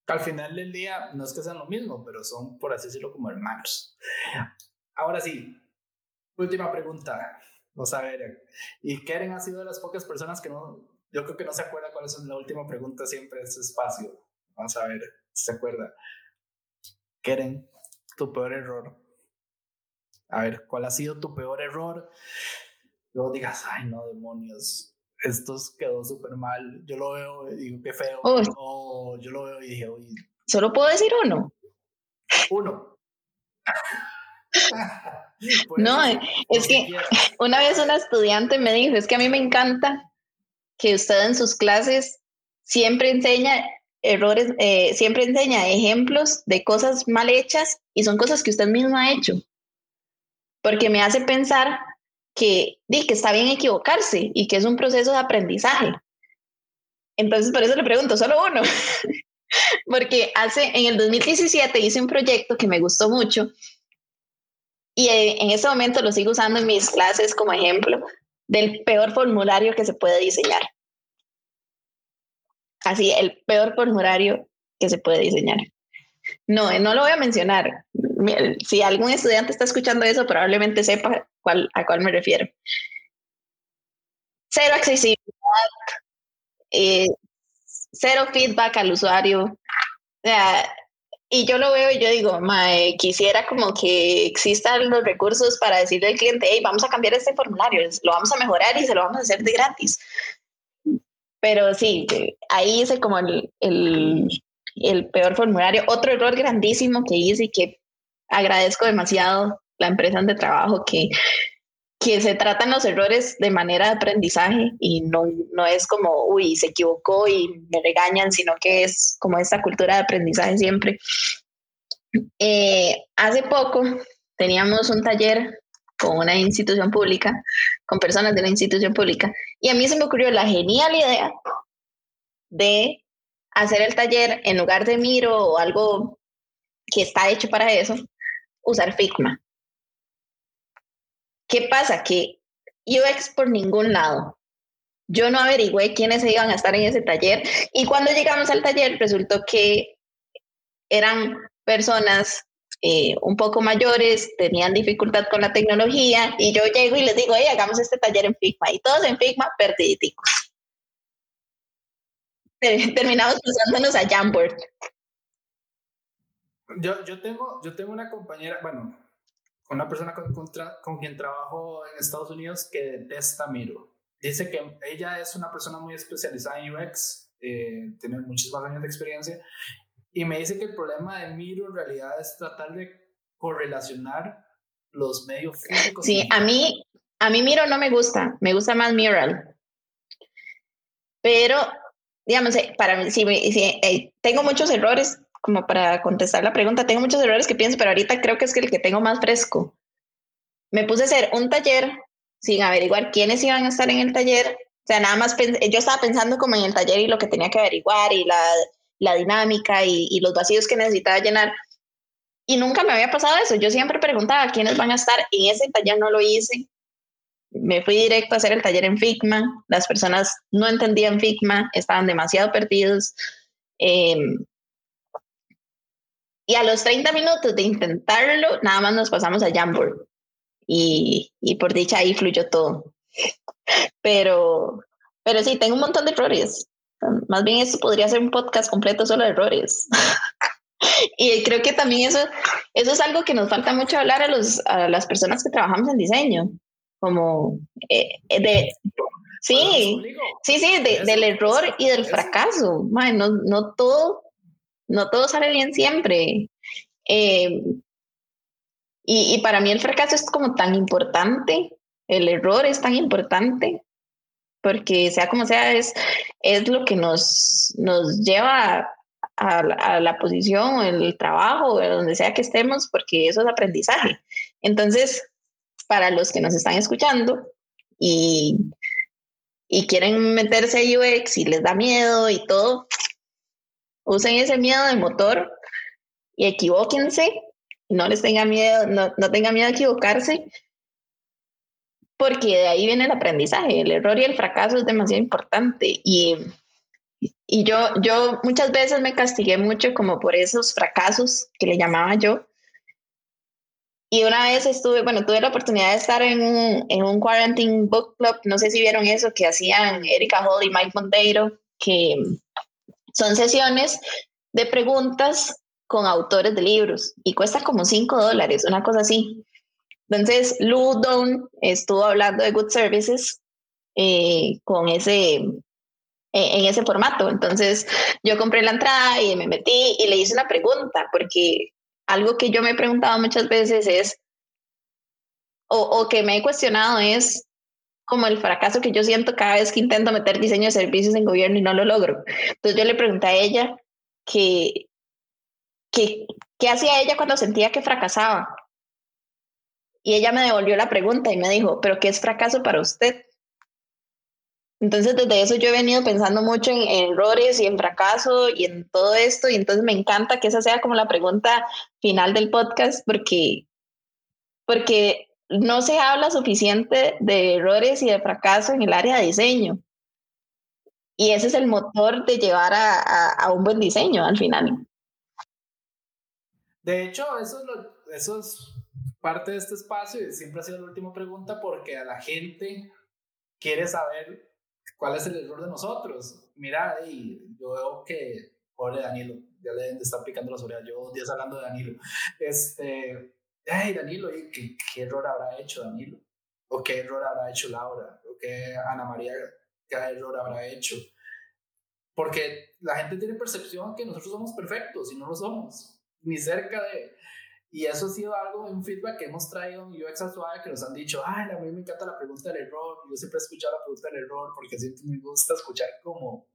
Al final del día no es que sean lo mismo, pero son, por así decirlo, como hermanos. Ahora sí, última pregunta. Vamos a ver. Y Karen ha sido de las pocas personas que no, yo creo que no se acuerda cuál es la última pregunta siempre en este espacio. Vamos a ver si se acuerda. Karen, tu peor error. A ver, ¿cuál ha sido tu peor error? Luego digas, ay, no, demonios, esto quedó súper mal. Yo lo veo y digo, qué feo. Oh, yo lo veo y dije, oye. ¿Solo puedo decir uno? Uno. *laughs* no, es que *laughs* una vez una estudiante me dijo, es que a mí me encanta que usted en sus clases siempre enseña errores, eh, siempre enseña ejemplos de cosas mal hechas y son cosas que usted mismo ha hecho. Porque me hace pensar que, que está bien equivocarse y que es un proceso de aprendizaje. Entonces, por eso le pregunto, solo uno. *laughs* Porque hace, en el 2017 hice un proyecto que me gustó mucho y eh, en este momento lo sigo usando en mis clases como ejemplo del peor formulario que se puede diseñar. Así, el peor formulario que se puede diseñar. No, eh, no lo voy a mencionar. Si algún estudiante está escuchando eso, probablemente sepa cuál, a cuál me refiero. Cero accesibilidad, eh, cero feedback al usuario. y yo lo veo y yo digo, quisiera como que existan los recursos para decirle al cliente, hey, vamos a cambiar este formulario, lo vamos a mejorar y se lo vamos a hacer de gratis. Pero sí, ahí hice como el, el peor formulario. Otro error grandísimo que hice y que agradezco demasiado la empresa de trabajo que que se tratan los errores de manera de aprendizaje y no, no es como, uy, se equivocó y me regañan, sino que es como esta cultura de aprendizaje siempre. Eh, hace poco teníamos un taller con una institución pública, con personas de la institución pública, y a mí se me ocurrió la genial idea de hacer el taller en lugar de Miro o algo que está hecho para eso, usar Figma. ¿Qué pasa? Que UX por ningún lado. Yo no averigüé quiénes iban a estar en ese taller y cuando llegamos al taller resultó que eran personas eh, un poco mayores, tenían dificultad con la tecnología y yo llego y les digo, hey, hagamos este taller en Figma y todos en Figma perdiditos. *laughs* Terminamos usándonos a Jamboard. Yo, yo, tengo, yo tengo una compañera, bueno, una persona con, con, quien trabajo en Estados Unidos que detesta Miro. Dice que ella es una persona muy especializada en UX, eh, tiene muchísimos años de experiencia, y me dice que el problema de Miro en realidad es tratar de correlacionar los medios físicos. Sí, a mí, a mí Miro no me gusta, me gusta más Mural. Pero, digamos, eh, para mí, si, si eh, tengo muchos errores, como para contestar la pregunta, tengo muchos errores que pienso, pero ahorita creo que es el que tengo más fresco. Me puse a hacer un taller sin averiguar quiénes iban a estar en el taller. O sea, nada más yo estaba pensando como en el taller y lo que tenía que averiguar y la, la dinámica y, y, los vacíos que necesitaba llenar. Y nunca me había pasado eso. Yo siempre preguntaba quiénes van a estar. Y ese taller no lo hice. Me fui directo a hacer el taller en Figma. Las personas no entendían Figma, estaban demasiado perdidos. Eh, y a los 30 minutos de intentarlo, nada más nos pasamos a Jamboard. Y, y por dicha ahí fluyó todo. Pero, pero sí, tengo un montón de errores. Más bien esto podría ser un podcast completo solo de errores. *laughs* y creo que también eso, eso es algo que nos falta mucho hablar a, los, a las personas que trabajamos en diseño. Como eh, de... Sí, sí, sí, del error y del fracaso. no, no todo no todo sale bien siempre. Eh, y, para mí el fracaso es como tan importante, el error es tan importante, porque sea como sea, es, es lo que nos, nos lleva a, la posición, el trabajo, donde sea que estemos, porque eso es aprendizaje. Entonces, para los que nos están escuchando y, y quieren meterse a UX y les da miedo y todo, usen ese miedo de motor y equivóquense, no les tengan miedo, no, no tengan miedo a equivocarse, porque de ahí viene el aprendizaje, el error y el fracaso es demasiado importante. Y, y yo, yo muchas veces me castigué mucho como por esos fracasos que le llamaba yo. Y una vez estuve, bueno, tuve la oportunidad de estar en un, en un Quarantine Book Club, no sé si vieron eso, que hacían Erika Hall y Mike Monteiro, que son sesiones de preguntas con autores de libros y cuesta como 5 dólares, una cosa así. Entonces, Lou Down estuvo hablando de Good Services eh, con ese, eh, en ese formato. Entonces, yo compré la entrada y me metí y le hice una pregunta, porque algo que yo me he preguntado muchas veces es, o, o que me he cuestionado es, como el fracaso que yo siento cada vez que intento meter diseño de servicios en gobierno y no lo logro. Entonces yo le pregunté a ella que, que, qué hacía ella cuando sentía que fracasaba. Y ella me devolvió la pregunta y me dijo, pero ¿qué es fracaso para usted? Entonces desde eso yo he venido pensando mucho en, en errores y en fracaso y en todo esto y entonces me encanta que esa sea como la pregunta final del podcast porque, porque no se habla suficiente de errores y de fracaso en el área de diseño. Y ese es el motor de llevar a, un buen diseño al final. De hecho, eso es, parte de este espacio y siempre ha sido la última pregunta porque a la gente quiere saber cuál es el error de nosotros. Mira, y yo veo que, pobre Danilo, ya le está picando las orejas, yo días hablando de Danilo. Este, ay, Danilo, ¿qué, ¿qué, error habrá hecho Danilo? ¿O qué error habrá hecho Laura? ¿O qué Ana María, qué error habrá hecho? porque la gente tiene percepción que nosotros somos perfectos y no lo somos, ni cerca de... Y eso ha sido algo, un feedback que hemos traído en UX Suave que nos han dicho, ay, a mí me encanta la pregunta del error, yo siempre he escuchado la pregunta del error porque siempre me gusta escuchar como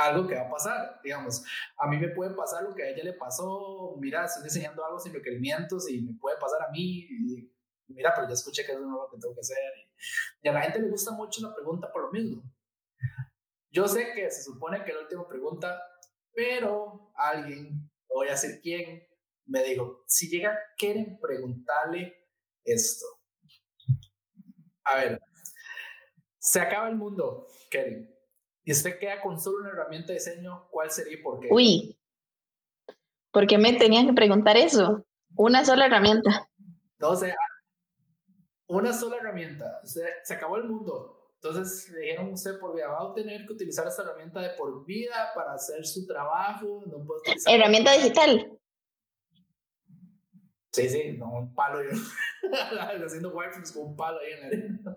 algo que va a pasar, digamos, a mí me puede pasar lo que a ella le pasó, mira, estoy diseñando algo sin requerimientos y me puede pasar a mí, mira, pero ya escuché que eso no es lo que tengo que hacer. Y a la gente le gusta mucho la pregunta por lo mismo. Yo sé que se supone que la última pregunta, pero alguien, voy a decir quién, me dijo, si llega, quieren preguntarle esto. A ver, se acaba el mundo, Keren, y usted queda con solo una herramienta de diseño, ¿cuál sería y por qué? Uy, ¿por qué me tenían que preguntar eso? Una sola herramienta. Entonces, una sola herramienta. Se, se acabó el mundo. Entonces le dijeron usted por vida va a tener que utilizar esta herramienta de por vida para hacer su trabajo. No puede utilizar herramienta digital. Sí, sí, no, un palo. *laughs* Haciendo wireframes con un palo ahí en la.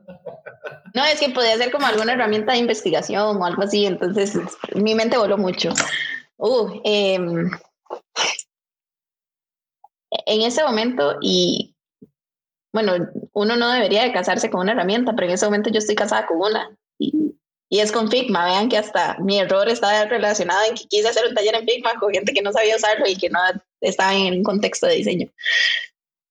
No, es que podía ser como alguna herramienta de investigación o algo así, entonces mi mente voló mucho. Uh, em, en ese momento, y bueno, uno no debería de casarse con una herramienta, pero en ese momento yo estoy casada con una. Y, y es con Figma. Vean que hasta mi error está relacionado en que quise hacer un taller en Figma con gente que no sabía usarlo y que no estaba en un contexto de diseño.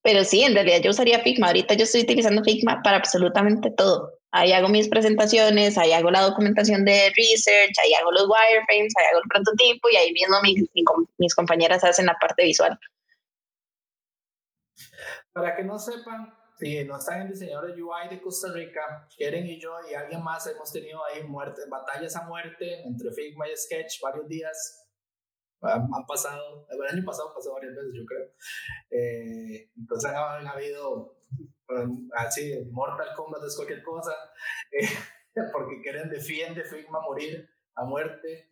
Pero sí, en realidad yo usaría Figma. Ahorita yo estoy utilizando Figma para absolutamente todo. Ahí hago mis presentaciones, ahí hago la documentación de research, ahí hago los wireframes, ahí hago el prototipo y ahí mismo mis compañeras hacen la parte visual. Para que no sepan, si no están en diseñadores UI de Costa Rica, Keren y yo y alguien más hemos tenido ahí muerte, batallas a muerte entre Figma y Sketch varios días. Han, pasado, el año pasado pasó varias veces, yo creo. Eh, entonces han, habido así, Mortal Kombat es cualquier cosa, *laughs* eh, porque Keren defiende Figma morir, a muerte.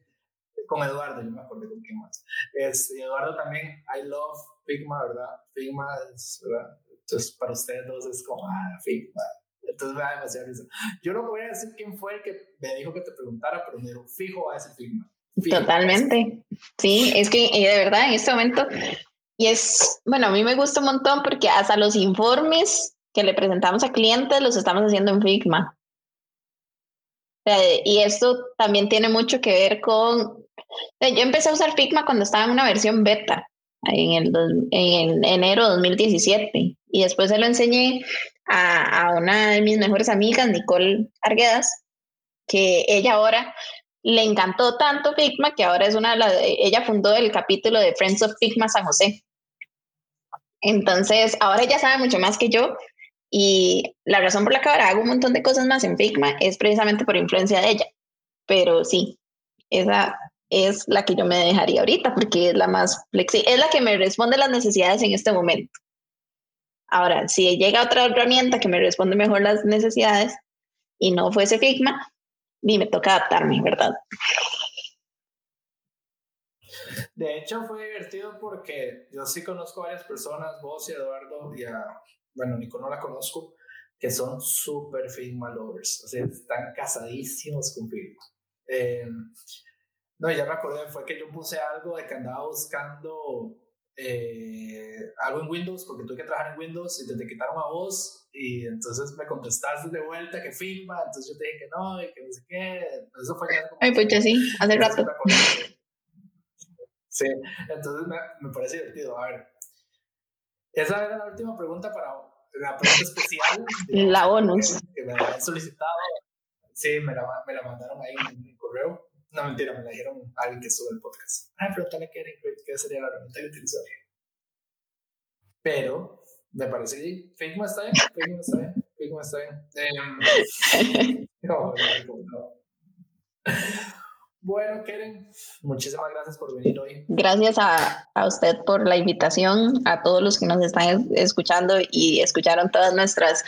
Con Eduardo, yo me acuerdo con quién más. Es, Eduardo también, I love Figma, ¿verdad? Figma es, ¿verdad? Entonces, para ustedes dos es como, ah, Figma. Entonces me da demasiado risa. Yo no voy a decir quién fue el que me dijo que te preguntara, pero me dijo, fijo a ese Figma. Totalmente. Sí, es que de verdad en este momento, y es, bueno, a mí me gusta un montón porque hasta los informes que le presentamos a clientes los estamos haciendo en Figma. y esto también tiene mucho que ver con, yo empecé a usar Figma cuando estaba en una versión beta, en el, en enero de 2017. Y después se lo enseñé a, a una de mis mejores amigas, Nicole Arguedas, que ella ahora le encantó tanto Figma que ahora es una de las, ella fundó el capítulo de Friends of Figma San José. Entonces, ahora ella sabe mucho más que yo y la razón por la que ahora hago un montón de cosas más en Figma es precisamente por influencia de ella. Pero sí, esa es la que yo me dejaría ahorita porque es la más flexible, es la que me responde las necesidades en este momento. Ahora, si llega otra herramienta que me responde mejor las necesidades y no fuese Figma, ni me toca adaptarme, ¿verdad? De hecho, fue divertido porque yo sí conozco a varias personas, vos y Eduardo, y a, bueno, Nico no la conozco, que son súper Figma lovers, o sea, están casadísimos con Figma. Eh, no, ya me acordé, fue que yo puse algo de que andaba buscando eh, algo en Windows, porque tuve que trabajar en Windows y te, te quitaron a vos, y entonces me contestaste de vuelta que firma, entonces yo te dije que no, y que no sé qué. Eso fue ya Ay, pues ya sí, hace rato. Sí, entonces me, me parece divertido. A ver, esa era la última pregunta para la pregunta especial. la bonus. Que, me habían solicitado. Sí, me la, me la mandaron ahí en mi correo. No, mentira, me la dijeron alguien que sube el podcast. Ay, pregúntale qué, qué sería la herramienta que utilizaría. Pero, me parece que Figma está bien, Figma está bien, Figma está bien. *laughs* *laughs* Eh, no, no, no. Bueno, Keren, muchísimas gracias por venir hoy. Gracias a, a, usted por la invitación, a todos los que nos están escuchando y escucharon todas nuestras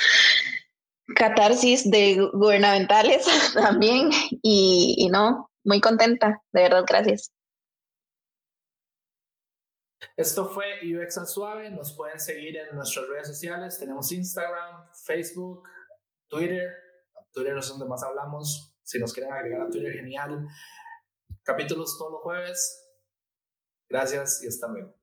catarsis de gubernamentales *laughs* también. Y, y no, muy contenta, de verdad, gracias. Esto fue UX al Suave. Nos pueden seguir en nuestras redes sociales. Tenemos Instagram, Facebook, Twitter. Twitter es donde más hablamos. Si nos quieren agregar a Twitter, genial. capítulos todos los jueves. Gracias y hasta luego.